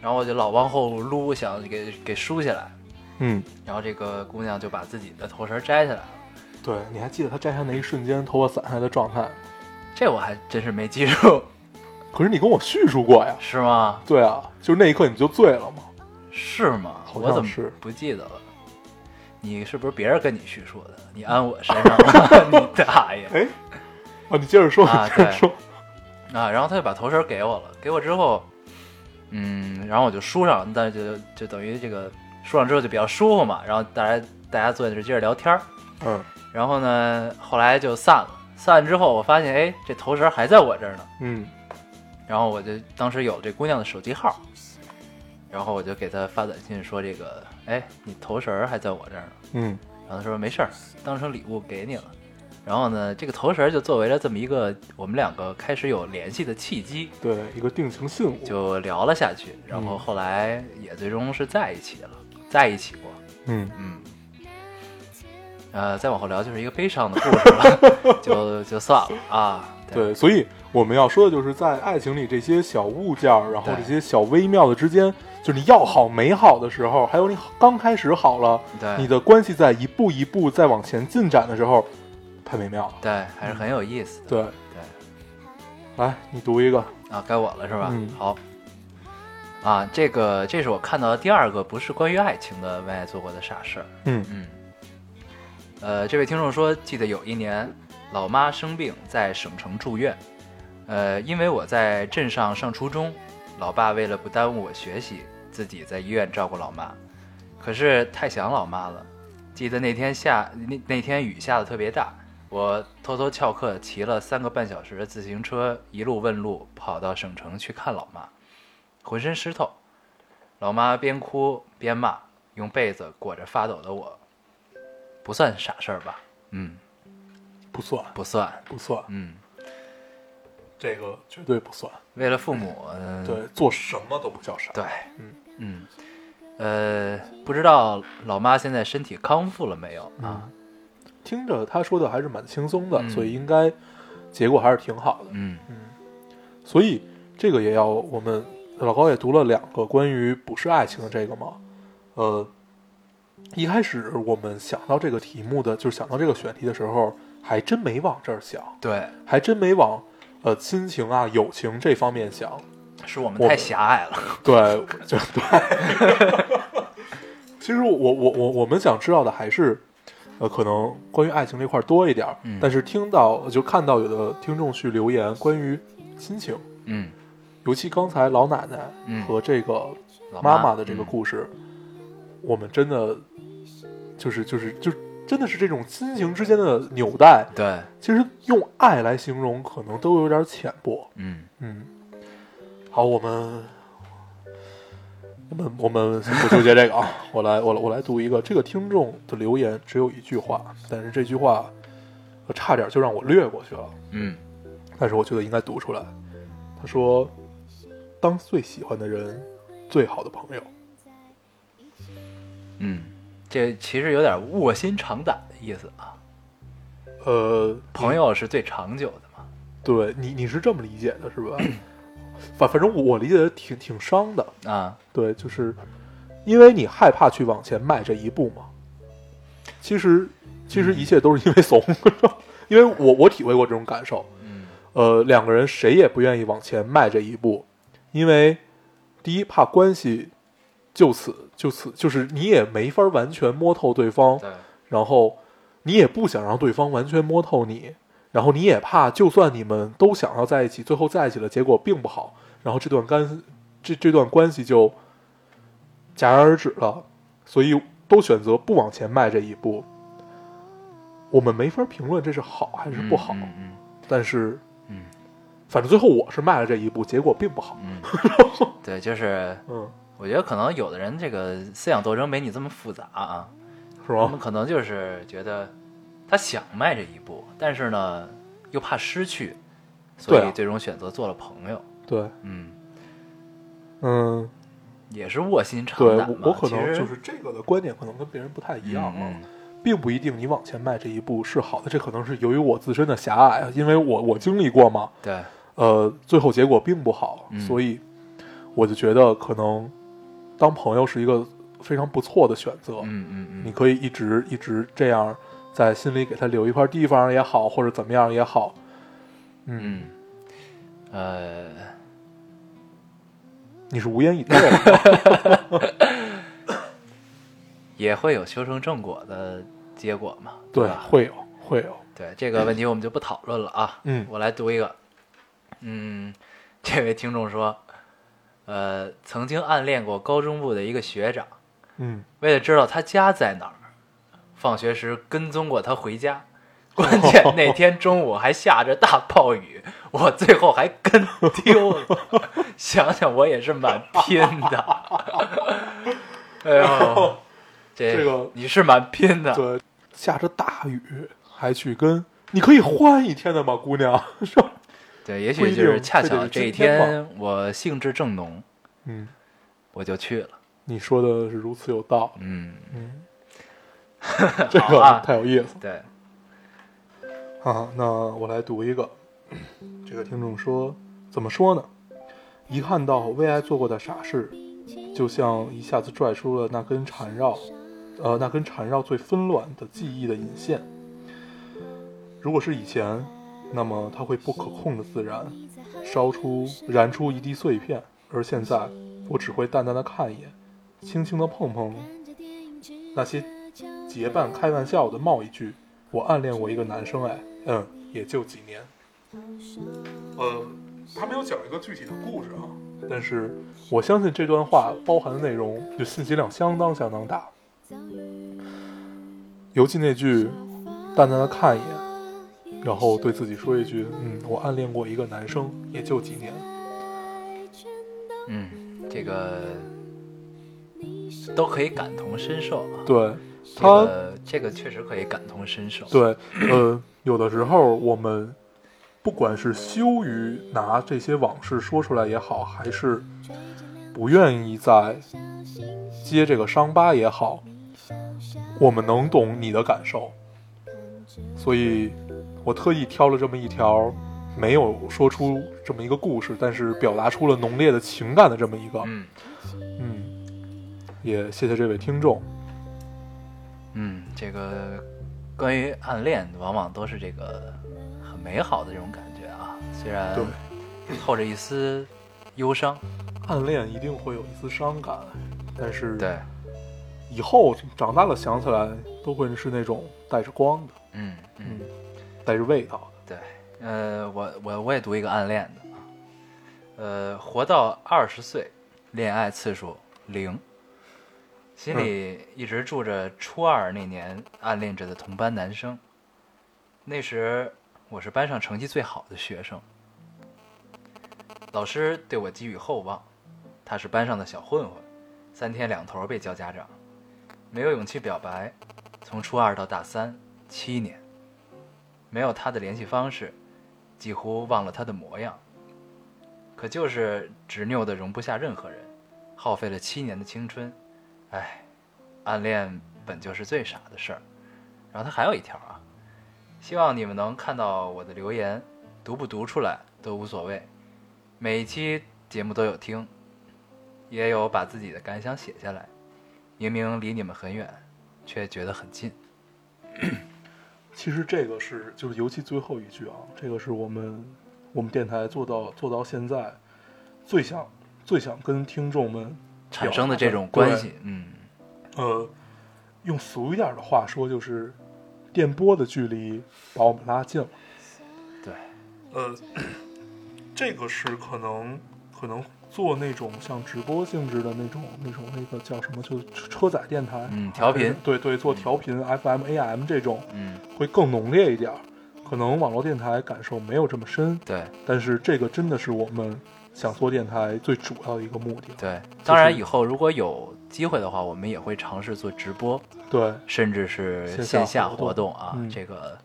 然后我就老往后撸，想给给梳起来。
嗯，
然后这个姑娘就把自己的头绳儿摘下来了，
对，你还记得他摘下那一瞬间头发散下来的状态？
这我还真是没记住，
可是你跟我叙述过呀。
是吗？
对啊，就是那一刻你不就醉了吗？
是吗？
好
我怎么不记得了？你是不是别人跟你叙述的？你安我身上了？你大爷！
哎，哦，你接着说，
啊
你接着说。
啊，然后他就把头绳给我了，给我之后，嗯，然后我就梳上，但是就就等于这个梳上之后就比较舒服嘛，然后大家大家坐在这接着聊天儿，
嗯
然后呢，后来就散了，散之后我发现，哎，这头绳还在我这儿呢，
嗯。
然后我就当时有这姑娘的手机号，然后我就给她发短信说这个，哎，你头绳还在我这儿呢，
嗯。
然后她说没事儿，当成礼物给你了。然后呢，这个头绳就作为了这么一个我们两个开始有联系的契机，
对，一个定情信物。
就聊了下去，然后
嗯。
后来也最终是在一起了，在一起过，
嗯，
嗯，呃，再往后聊就是一个悲伤的故事了，就就算了啊，
对，所以我们要说的就是在爱情里这些小物件，然后这些小微妙的之间，就是你要好没好的时候，还有你刚开始好了，
对
你的关系在一步一步在往前进展的时候，太美妙了。
对，还是很有意思的，
对，
对
来，你读一个。
啊，该我了是吧？
嗯
好。啊，这个这是我看到的第二个不是关于爱情的为爱做过的傻事儿。
嗯
嗯，呃，这位听众说，记得有一年，老妈生病在省城住院，呃，因为我在镇上上初中，老爸为了不耽误我学习，自己在医院照顾老妈。可是太想老妈了，记得那天下那那天雨下的特别大，我偷偷翘课骑了三个半小时的自行车，一路问路跑到省城去看老妈，浑身湿透。老妈边哭边骂，用被子裹着发抖的我，不算傻事儿吧？嗯，
不算，
不算。
不算，
嗯，
这个绝对不算。
为了父母，嗯、
对，做什么都不叫傻。
对，
嗯。
嗯，呃，不知道老妈现在身体康复了没有？啊？
听着她说的还是蛮轻松的，
嗯。
所以应该结果还是挺好的。
嗯。嗯。
所以这个也要我们老高也读了两个关于不是爱情的这个嘛，呃，一开始我们想到这个题目的，就是想到这个选题的时候，还真没往这儿想，
对，
还真没往呃亲情啊、友情这方面想。
是我们太狭隘了。
对，就对。其实我我我我们想知道的还是，呃，可能关于爱情这块儿多一点儿。
嗯
但是听到就看到有的听众去留言关于亲情，
嗯，
尤其刚才老奶奶
嗯
和这个妈妈的这个
嗯
故事，我们真的就是就是就真的是这种亲情之间的纽带。
对，
其实用爱来形容，可能都有点浅薄。
嗯
嗯，好，我们我们我们先不纠结这个啊，我来我来我来读一个，这个听众的留言只有一句话，但是这句话呃差点就让我略过去了，
嗯
但是我觉得应该读出来。他说：“当最喜欢的人，最好的朋友。
嗯，这其实有点卧薪尝胆的意思啊。”
呃，
朋友是最长久的嘛。
对你你是这么理解的，是吧？反反正我理解的挺挺伤的，
啊，
对，就是因为你害怕去往前迈这一步嘛。其实，其实一切都是因为怂，因为我我体会过这种感受。
嗯
呃，两个人谁也不愿意往前迈这一步，因为第一怕关系就此就此就是你也没法完全摸透对方，
对，
然后你也不想让对方完全摸透你，然后你也怕就算你们都想要在一起，最后在一起了，结果并不好，然后这段干这这段关系就戛然而止了，所以都选择不往前迈这一步。我们没法评论这是好还是不好，
嗯
但是
嗯
反正最后我是迈了这一步，结果并不好。
嗯嗯，对，就是
嗯，
我觉得可能有的人这个思想斗争没你这么复杂啊，
是
他们？可能就是觉得他想迈这一步，但是呢又怕失去，所以最终选择做了朋友。
对，
嗯，
嗯，
也是卧薪尝胆嘛。
我我可能就是这个的观点可能跟别人不太一样啊。
嗯
并不一定你往前迈这一步是好的，这可能是由于我自身的狭隘，因为我我经历过嘛，
对，
呃，最后结果并不好，
嗯
所以我就觉得可能当朋友是一个非常不错的选择，
嗯嗯嗯，
你可以一直一直这样在心里给他留一块地方也好，或者怎么样也好，嗯，
嗯，呃，
你是无言以对了，
也会有修成正果的结果嘛？
对，
吧？
会有会有，
对这个问题我们就不讨论了啊。
嗯
我来读一个。嗯，这位听众说，呃，曾经暗恋过高中部的一个学长，
嗯，
为了知道他家在哪儿，放学时跟踪过他回家。关键那天中午还下着大暴雨，我最后还跟丢了。想想我也是蛮拼的。哎呦，这
这个
你是蛮拼的。
对，下着大雨还去跟，你可以换一天的吗，姑娘？是吧？
对，也许就是恰巧这一
天
我兴致正浓，
嗯，
我就去了。
你说的是如此有道理，
嗯，
嗯，这个
啊
太有意思
对，
啊。那我来读一个，这个听众说，怎么说呢？一看到为爱做过的傻事，就像一下子拽出了那根缠绕，呃，那根缠绕最纷乱的记忆的引线。如果是以前，那么它会不可控的自燃，烧出、燃出一地碎片；而现在，我只会淡淡的看一眼，轻轻的碰碰那些结伴开玩笑的冒一句：“我暗恋过一个男生，哎，嗯，也就几年。”呃，他没有讲一个具体的故事啊，但是我相信这段话包含的内容就信息量相当相当大。尤其那句淡淡的看一眼，然后对自己说一句：“嗯，我暗恋过一个男生，也就几年。
嗯，这个都可以感同身受啊”。
对，
这
他
个这个确实可以感同身受。
对，呃，有的时候我们不管是羞于拿这些往事说出来也好，还是不愿意再接这个伤疤也好，我们能懂你的感受，所以我特意挑了这么一条没有说出这么一个故事，但是表达出了浓烈的情感的这么一个，
嗯
嗯，也谢谢这位听众，
嗯，这个关于暗恋，往往都是这个很美好的这种感觉啊，虽然。透着一丝忧伤。
暗恋一定会有一丝伤感，但是
对，
以后长大了想起来，都会是那种带着光的，
嗯嗯
嗯，带着味道的。
对，呃，我我我也读一个暗恋的啊，呃，活到二十岁，恋爱次数零，心里一直住着初二那年暗恋着的同班男生。那时我是班上成绩最好的学生，老师对我寄予厚望，他是班上的小混混，三天两头被叫家长，没有勇气表白，从初二到大三七年。没有他的联系方式，几乎忘了他的模样。可就是执拗的容不下任何人，耗费了七年的青春。唉，暗恋本就是最傻的事儿。然后他还有一条啊，希望你们能看到我的留言，读不读出来都无所谓。每一期节目都有听，也有把自己的感想写下来。明明离你们很远，却觉得很近。
其实这个是，就是尤其最后一句啊，这个是我们我们电台做到做到现在最想最想跟听众们
产生的这种关系，嗯，
呃，用俗一点的话说，就是电波的距离把我们拉近了。
对，
呃，这个是可能可能做那种像直播性质的那种那种那个叫什么，就是车载电台，
嗯调频
对对，做调频 FM、AM 这种
嗯，
会更浓烈一点。可能网络电台感受没有这么深，
对
但是这个真的是我们想做电台最主要的一个目的。
对。当然，以后如果有机会的话，我们也会尝试做直播，
对
甚至是
线下活动
啊。
嗯
这个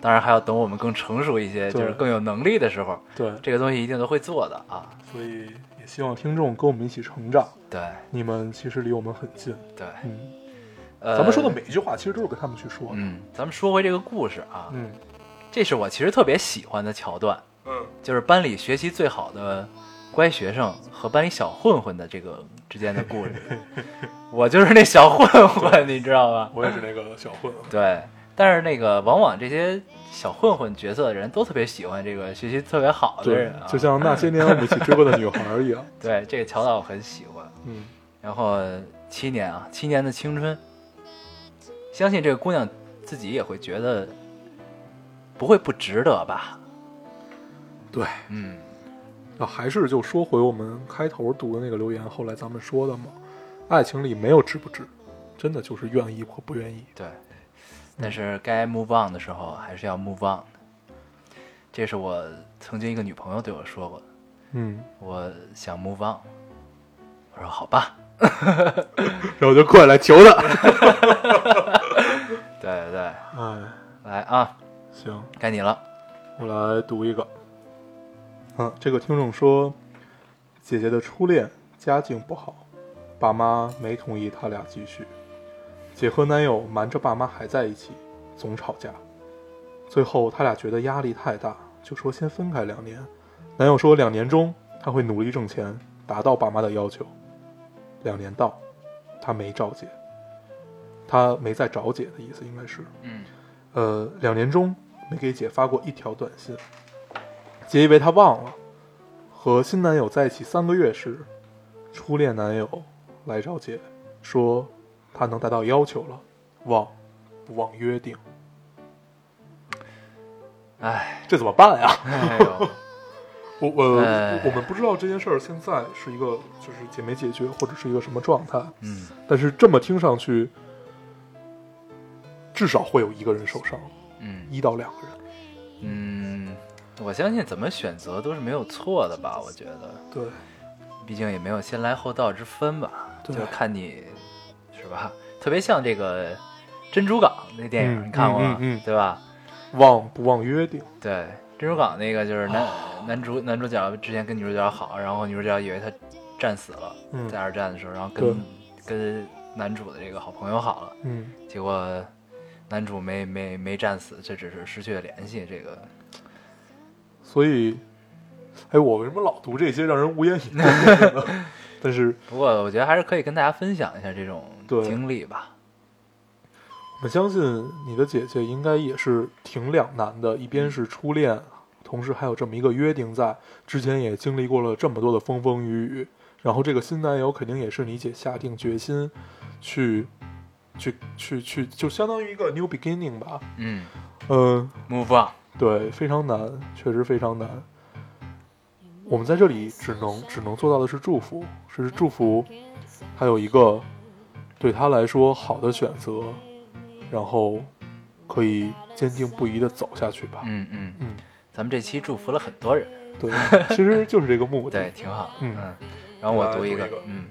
当然还要等我们更成熟一些，就是更有能力的时候，
对，
这个东西一定都会做的啊。
所以也希望听众跟我们一起成长。
对。
你们其实离我们很近，
对，
嗯，
呃，
咱们说的每一句话其实都是跟他们去说的，
嗯，咱们说回这个故事啊，
嗯。
这是我其实特别喜欢的桥段，
嗯。
就是班里学习最好的乖学生和班里小混混的这个之间的故事。我就是那小混混，你知道吧？
我也是那个小混混，
对，但是那个往往这些小混混角色的人都特别喜欢这个学习特别好的人啊，，
就像那些年我们一起追过的女孩一样，
对这个桥段我很喜欢。
嗯，
然后七年啊，七年的青春，相信这个姑娘自己也会觉得不会不值得吧？
对，
嗯，
啊，还是就说回我们开头读的那个留言，后来咱们说的嘛，爱情里没有值不值，真的就是愿意或不愿意，
对。但是该 move on 的时候还是要 move on 的，这是我曾经一个女朋友对我说过的。
嗯，
我想 move on，我说好吧，
然后就过来求他，
对对对，
哎，
来啊，
行，
该你了。
我来读一个。嗯，这个听众说，姐姐的初恋家境不好，爸妈没同意他俩继续。姐和男友瞒着爸妈还在一起，总吵架。最后他俩觉得压力太大，就说先分开两年。男友说两年中他会努力挣钱，达到爸妈的要求。两年到，他没找姐，他没再找姐的意思应该是。
嗯
呃，两年中没给姐发过一条短信。姐以为他忘了。和新男友在一起三个月时，初恋男友来找姐，说他能达到要求了，忘不忘约定。
哎，
这怎么办呀？
哎呦，
我我、
哎
我们不知道这件事儿现在是一个就是解没解决，或者是一个什么状态，
嗯
但是这么听上去，至少会有一个人受伤，
嗯
一到两个人。
嗯，我相信怎么选择都是没有错的吧？我觉得，
对，
毕竟也没有先来后到之分吧，
对
就看你是吧？特别像这个《珍珠港》那电影，
嗯
你看过吗？
嗯嗯嗯
对吧？
忘不忘约定？
对，《珍珠港》那个就是男、男主男主角之前跟女主角好，然后女主角以为他战死了，
嗯
在二战的时候，然后跟跟男主的这个好朋友好了，
嗯，
结果男主没没没战死，这只是失去了联系。这个
所以，哎，我为什么老读这些让人无言以对？但是
不过我觉得还是可以跟大家分享一下这种
对
经历吧。
我相信你的姐姐应该也是挺两难的，一边是初恋，同时还有这么一个约定在，之前也经历过了这么多的风风雨雨，然后这个新男友肯定也是你姐下定决心去，去去去，就相当于一个 new beginning 吧。
嗯
嗯
，，move on。
对，非常难，确实非常难。我们在这里只能只能做到的是祝福，是祝福，还有一个对他来说好的选择，然后可以坚定不移的走下去吧。
嗯嗯，
嗯，
咱们这期祝福了很多人，
对，其实就是这个目的。
对，挺好。
嗯
然后我读一个
来读一个，
嗯，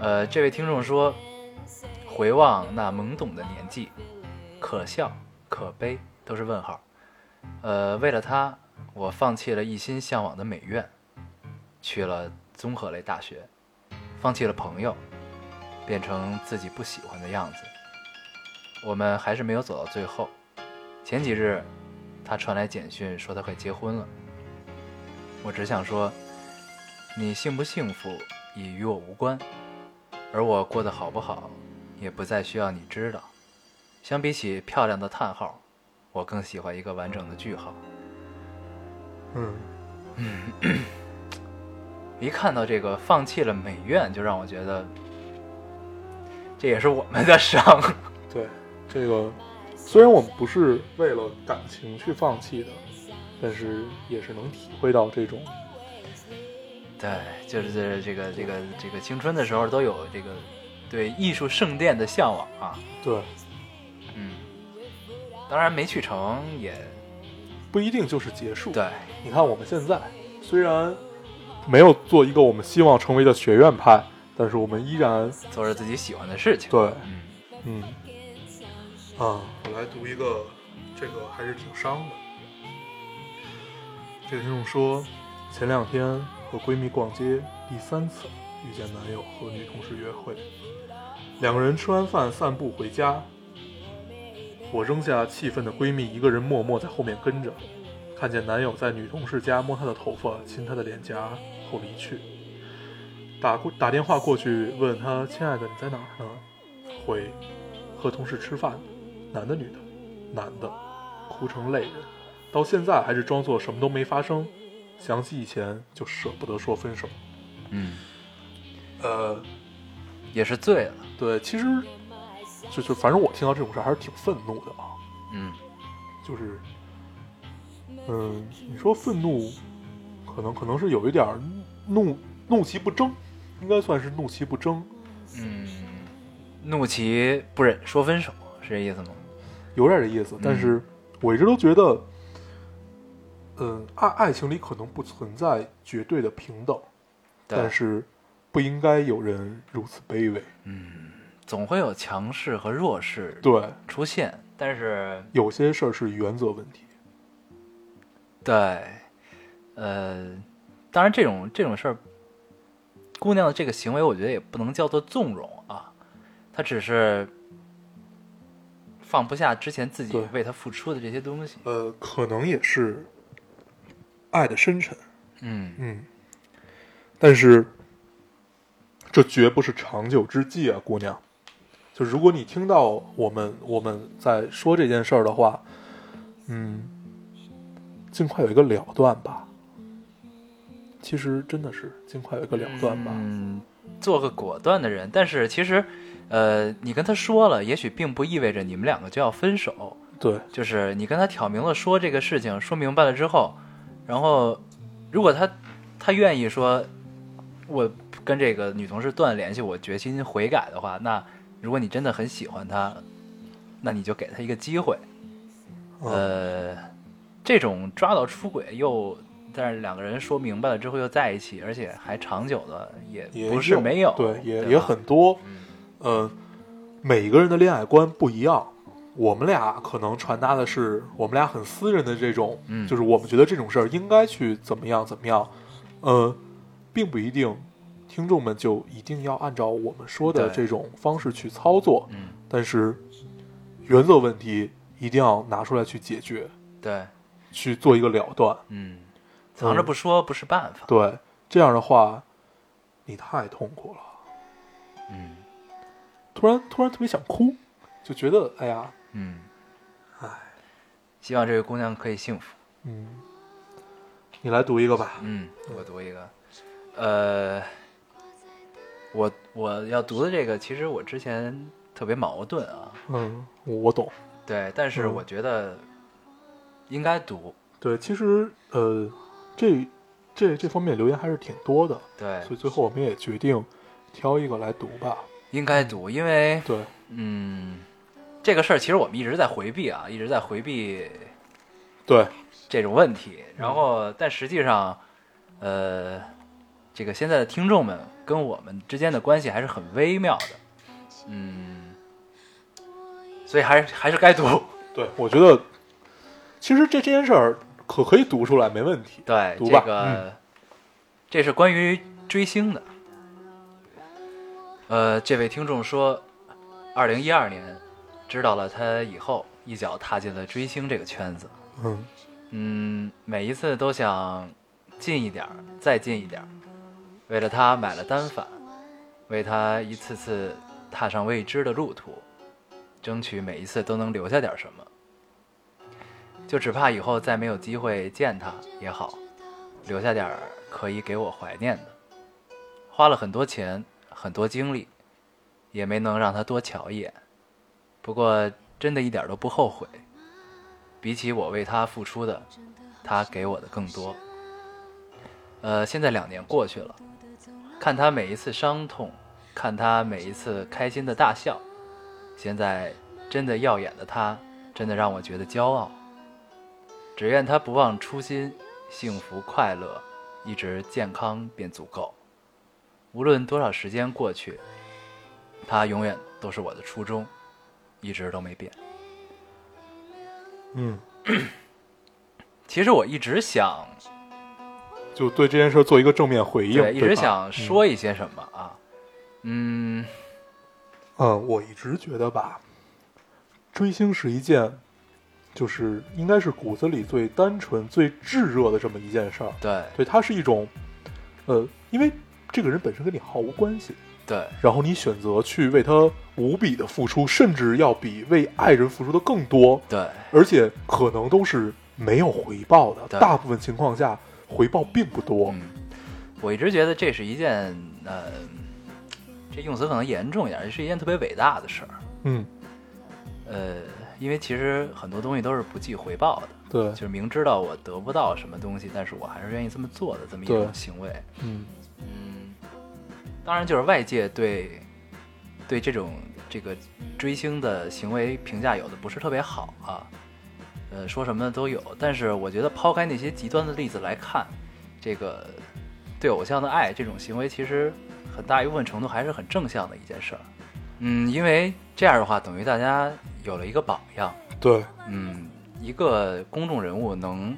呃，这位听众说，回望那懵懂的年纪，可笑可悲都是问号。呃，为了他，我放弃了一心向往的美院，去了综合类大学，放弃了朋友，变成自己不喜欢的样子。我们还是没有走到最后。前几日，他传来简讯说他快结婚了。我只想说，你幸不幸福已与我无关，而我过得好不好，也不再需要你知道。相比起漂亮的叹号，我更喜欢一个完整的句号。
嗯，
一看到这个放弃了美院，就让我觉得，这也是我们的伤。
对，这个虽然我们不是为了感情去放弃的，但是也是能体会到这种
对，就是这个这个这个青春的时候都有这个对艺术圣殿的向往啊。
对，
嗯，当然没去成也
不一定就是结束。
对，
你看我们现在虽然没有做一个我们希望成为的学院派，但是我们依然
做着自己喜欢的事情。
对，
嗯
嗯，啊，我来读一个，这个还是挺伤的。这个听众说，前两天和闺蜜逛街，第三次遇见男友和女同事约会，两个人吃完饭散步回家，我扔下气愤的闺蜜，一个人默默在后面跟着，看见男友在女同事家摸她的头发，亲她的脸颊后离去。打过打电话过去问他：“亲爱的，你在哪儿呢？”回：“和同事吃饭，男的女的，男的，哭成泪人，到现在还是装作什么都没发生。想起以前就舍不得说分手。
嗯，
呃，
也是醉了。
对，其实就就反正我听到这种事儿还是挺愤怒的啊。
嗯
就是，嗯，你说愤怒，可能可能是有一点儿怒怒其不争，应该算是怒其不争，
嗯，怒其不忍说分手是这意思吗？
有点这意思。但是我一直都觉得，嗯，爱爱情里可能不存在绝对的平等，但是不应该有人如此卑微。
嗯总会有强势和弱势
对，
出现，但是
有些事儿是原则问题。
对，呃，当然这种这种事儿，姑娘的这个行为，我觉得也不能叫做纵容啊，她只是放不下之前自己为他付出的这些东西。
呃，可能也是爱的深沉。
嗯
嗯，但是这绝不是长久之计啊，姑娘。就如果你听到我们我们在说这件事儿的话，嗯，尽快有一个了断吧。其实真的是尽快有个了断吧。
嗯，做个果断的人，但是其实，呃，你跟他说了，也许并不意味着你们两个就要分手。
对，
就是你跟他挑明了说这个事情，说明白了之后，然后如果他他愿意说，我跟这个女同事断了联系，我决心悔改的话，那如果你真的很喜欢她，那你就给她一个机会。
嗯
呃，这种抓到出轨又，但是两个人说明白了之后又在一起，而且还长久的，也
也
不是没有，
对，也
吧
也很多。
嗯
呃，每个人的恋爱观不一样。我们俩可能传达的是我们俩很私人的这种，
嗯
就是我们觉得这种事儿应该去怎么样怎么样，呃，并不一定听众们就一定要按照我们说的这种方式去操作，
嗯，
但是原则问题一定要拿出来去解决，
对，
去做一个了断。
嗯，藏着不说不是办法，
对，这样的话，你太痛苦了。
嗯
突然突然特别想哭，就觉得哎呀，
嗯，
唉，
希望这位姑娘可以幸福。
嗯，你来读一个吧。
嗯，我读一个，呃，我我要读的这个，其实我之前特别矛盾啊，
嗯，我我懂。
对，但是
嗯
我觉得应该读，
对，其实呃，这这这方面留言还是挺多的，
对，
所以最后我们也决定挑一个来读吧。
应该读，因为
对，
嗯，这个事儿其实我们一直在回避啊，一直在回避
对，
这种问题，然后但实际上，呃，这个现在的听众们跟我们之间的关系还是很微妙的，嗯，所以还是还是该读。
对，我觉得其实这这件事儿可可以读出来，没问题。
对，
读吧
这个、
嗯
这是关于追星的。呃，这位听众说，二零一二年知道了他以后，一脚踏进了追星这个圈子。
嗯
嗯，每一次都想近一点儿，再近一点儿。为了他买了单反，为他一次次踏上未知的路途，争取每一次都能留下点什么。就只怕以后再没有机会见他也好，留下点儿可以给我怀念的。花了很多钱，很多精力，也没能让他多瞧一眼。不过真的一点都不后悔。比起我为他付出的，他给我的更多。呃，现在两年过去了，看他每一次伤痛，看他每一次开心的大笑，现在真的耀眼的他，真的让我觉得骄傲。只愿他不忘初心，幸福快乐，一直健康便足够。无论多少时间过去，他永远都是我的初衷，一直都没变。
嗯，
其实我一直想，
就对这件事做一个正面回应。
对，一直想说一些什么啊，嗯，
嗯，我一直觉得吧，追星是一件，就是应该是骨子里最单纯、最炙热的这么一件事儿。
对
对，它是一种，呃，因为这个人本身跟你毫无关系，
对
然后你选择去为他无比的付出，甚至要比为爱人付出的更多，
对
而且可能都是没有回报的。大部分情况下，回报并不多。
嗯，我一直觉得这是一件，呃，这用词可能严重一点，是一件特别伟大的事儿。
嗯，
呃，因为其实很多东西都是不计回报的，
对
就，是明知道我得不到什么东西，但是我还是愿意这么做的这么一种行为。
嗯
嗯，当然就是外界对对这种这个追星的行为评价有的不是特别好啊，呃，说什么的都有。但是我觉得抛开那些极端的例子来看，这个对偶像的爱这种行为，其实很大一部分程度还是很正向的一件事儿。嗯，因为这样的话，等于大家有了一个榜样。
对，
嗯，一个公众人物能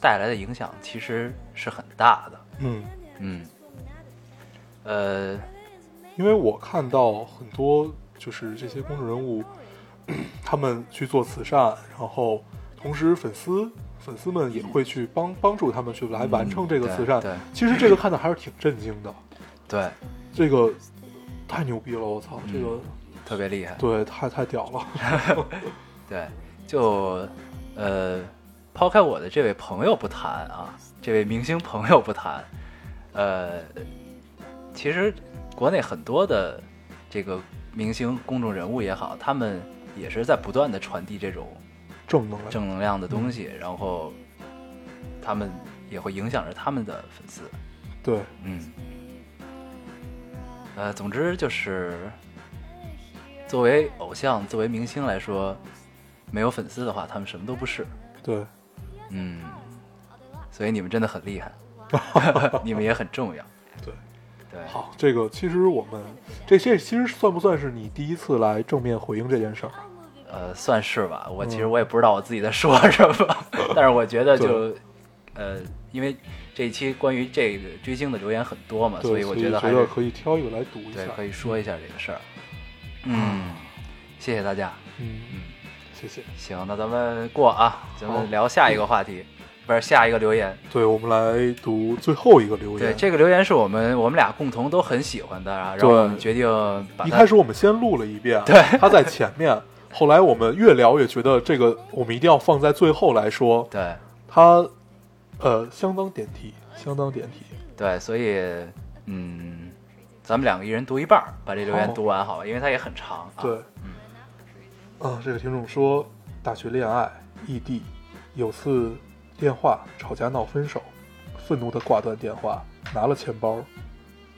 带来的影响其实是很大的。
嗯，
嗯，呃，
因为我看到很多就是这些公众人物，他们去做慈善，然后同时粉丝粉丝们也会去帮帮助他们去来完成这个慈善。
嗯对
其实这个看的还是挺震惊的，
对，
这个太牛逼了！我操，
嗯
这个
特别厉害。
对，太太屌了。
对，就呃，抛开我的这位朋友不谈啊，这位明星朋友不谈，呃，其实国内很多的这个明星公众人物也好，他们也是在不断的传递这种
正能量，
正能量的东西，然后他们也会影响着他们的粉丝。
对，
嗯，呃，总之就是，作为偶像、作为明星来说，没有粉丝的话，他们什么都不是。
对，
嗯，所以你们真的很厉害，你们也很重要。
对，
对，
好，这个其实我们这这其实算不算是你第一次来正面回应这件事儿？
呃，算是吧。我其实
嗯
我也不知道我自己在说什么，但是我觉得就，呃，因为这一期关于这个追星的留言很多嘛，所以我觉得还是
可以挑一个来读一下对。
可以说一下这个事儿。嗯，谢谢大家。
嗯
嗯，
谢谢。
行，那咱们过啊，咱们聊下一个话题，不是下一个留言。
对，我们来读最后一个留言。
对，这个留言是我们我们俩共同都很喜欢的啊，然后我们决定把
一开始我们先录了一遍，
对，
他在前面，后来我们越聊越觉得这个我们一定要放在最后来说，
对
它呃相当点题，相当点题。
对，所以嗯，咱们两个一人读一半儿，把这留言读完好吧，因为它也很长、啊。
对，
嗯，
啊，这个听众说，大学恋爱异地，有次电话吵架闹分手，愤怒的挂断电话，拿了钱包，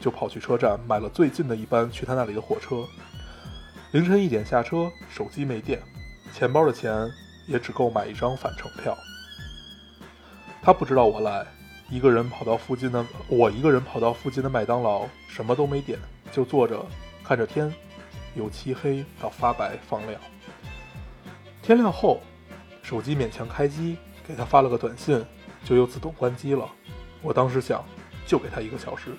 就跑去车站买了最近的一班去他那里的火车。凌晨一点下车，手机没电，钱包的钱也只够买一张返程票。他不知道我来，一个人跑到附近的我一个人跑到附近的麦当劳，什么都没点，就坐着看着天，由漆黑到发白放亮。天亮后，手机勉强开机，给他发了个短信，就又自动关机了。我当时想，就给他一个小时，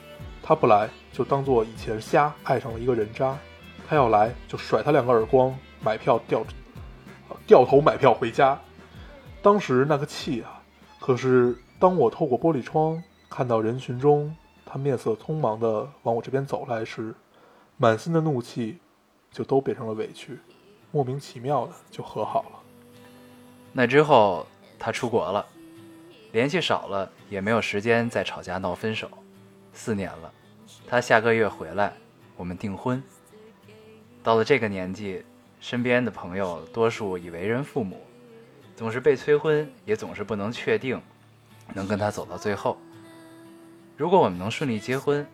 他不来就当做以前瞎爱上了一个人渣，他要来就甩他两个耳光，买票掉掉头买票回家。当时那个气啊！可是当我透过玻璃窗看到人群中他面色匆忙地往我这边走来时，满心的怒气就都变成了委屈，莫名其妙的就和好了。
那之后他出国了，联系少了，也没有时间再吵架闹分手。四年了，他下个月回来，我们订婚。到了这个年纪，身边的朋友多数已为人父母，总是被催婚，也总是不能确定能跟他走到最后。如果我们能顺利结婚，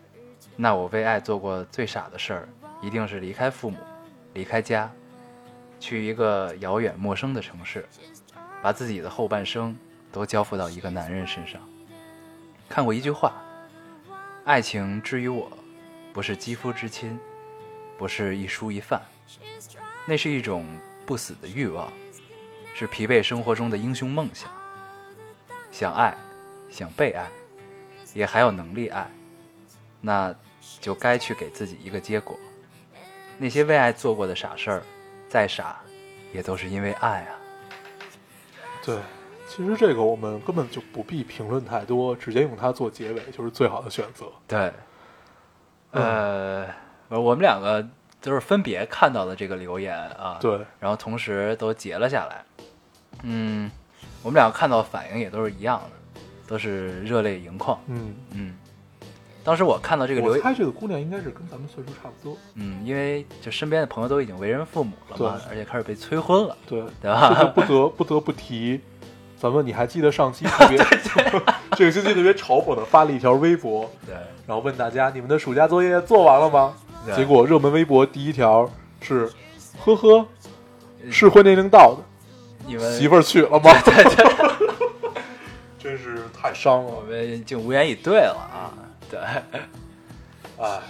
那我为爱做过最傻的事儿，一定是离开父母，离开家，去一个遥远陌生的城市，把自己的后半生都交付到一个男人身上。看过一句话：爱情之于我，不是肌肤之亲，不是一蔬一饭，那是一种不死的欲望，是疲惫生活中的英雄梦想。想爱，想被爱，也还有能力爱，那就该去给自己一个结果。那些为爱做过的傻事儿，再傻，也都是因为爱啊。
对，其实这个我们根本就不必评论太多，直接用它做结尾就是最好的选择。
对，呃，我们两个都是分别看到的这个留言啊，，
对，
然后同时都截了下来。嗯，我们俩看到反应也都是一样的，都是热泪盈眶。
嗯，
嗯，当时我看到这个留言，
我猜这个姑娘应该是跟咱们岁数差不多。
嗯，因为就身边的朋友都已经为人父母了嘛，而且开始被催婚了，
对，
对吧
这就不得不得不提，咱们你还记得上期特别 这个星期特别嘲讽的发了一条微博，
对，
然后问大家你们的暑假作业做完了吗？
对。
结果热门微博第一条是，呵呵，适婚年龄到的，
你们
媳妇儿娶了吗？真是太伤了。
我
了，
们竟无言以对了啊，对，
哎，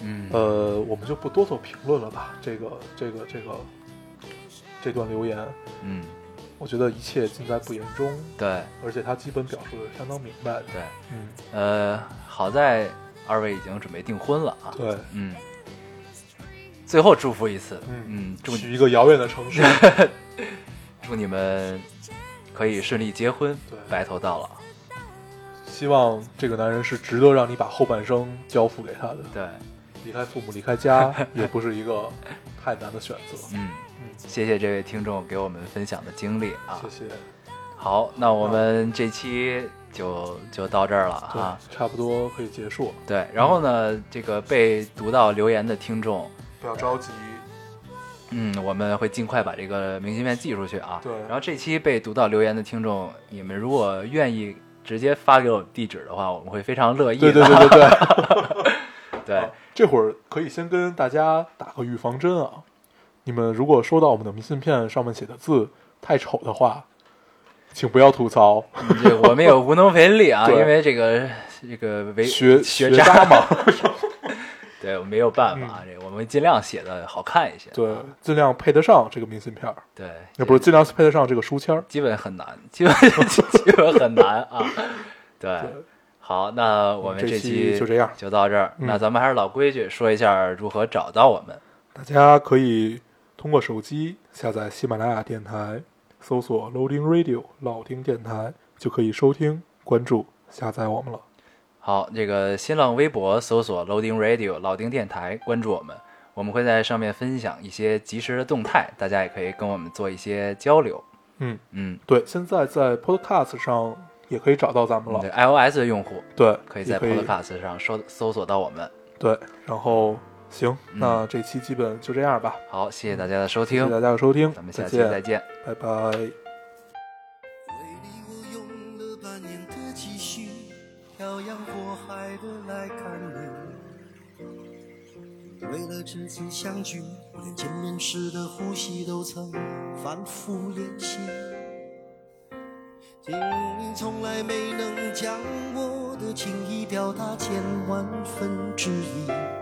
嗯，
呃，我们就不多做评论了吧。这个，这个，这个，这段留言，
嗯，
我觉得一切尽在不言中，
对。
而且他基本表述的相当明白的。
对，
嗯，
呃，好在二位已经准备订婚了啊，
对，
嗯，最后祝福一次，
嗯
嗯，祝
去一个遥远的城市。
祝你们可以顺利结婚
对，
白头到老。
希望这个男人是值得让你把后半生交付给他的。
对，
离开父母，离开家，也不是一个太难的选择。
嗯，
嗯，
谢谢这位听众给我们分享的经历啊。
谢谢。
好，那我们这期就就到这儿了啊。，
差不多可以结束了。
对，然后呢，这个被读到留言的听众，
不要着急。
嗯，我们会尽快把这个明信片寄出去啊。
对
然后这期被读到留言的听众，你们如果愿意直接发给我们地址的话，我们会非常乐意
对
的。
对对对对。
对
这会儿可以先跟大家打个预防针啊！你们如果收到我们的明信片上面写的字太丑的话，请不要吐槽。
这我们也无能为力啊，因为这个这个为
学
学
学渣嘛，
对，我没有办法，这个我们尽量写的好看一些。
嗯对，尽量配得上这个明信片儿，
对，
也不是尽量配得上这个书签儿。
基本很难，基本 基本很难啊。对，好，那我们
这
期
期就这样
就到这儿。
嗯
那咱们还是老规矩，说一下如何找到我们。
大家可以通过手机下载喜马拉雅电台，搜索 Loading Radio 老丁电台，就可以收听、关注、下载我们了。
好，这个新浪微博搜索 Loading Radio 老丁电台，关注我们，我们会在上面分享一些及时的动态，大家也可以跟我们做一些交流。
嗯，
嗯，
对，现在在 Podcast 上也可以找到咱们了。
对 iOS 的用户
对，
可以在 Podcast 上搜搜索到我们。
对，然后行，
嗯
那这期基本就这样吧。
好，谢谢大家的收听
谢谢，大家的收听，
咱们下
再见，
期再见。
拜拜。
为你我用了半年的积蓄，漂洋过海的来看你。为了这次相聚，我连见面时的呼吸都曾反复练习。你从来没能将我的情意表达千万分之一。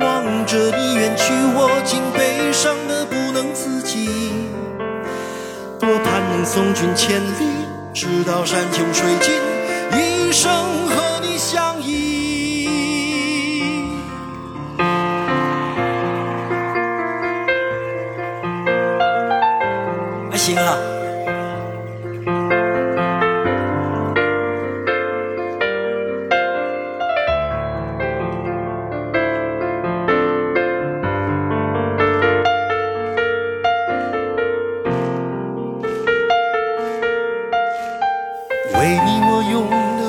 望着你远去，我竟悲伤的不能自己。多盼能送君千里，直到山穷水尽，一生和你相依。还行啊。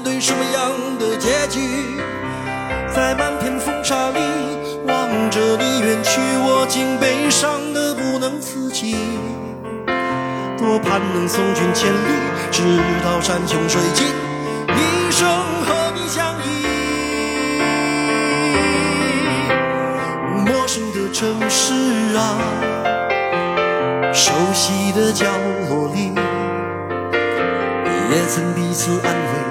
对什么样的结局，在漫天风沙里望着你远去，我竟悲伤的不能自己。多盼能送君千里，直到山穷水尽，一生和你相依。陌生的城市啊。熟悉的角落里，也曾彼此安慰，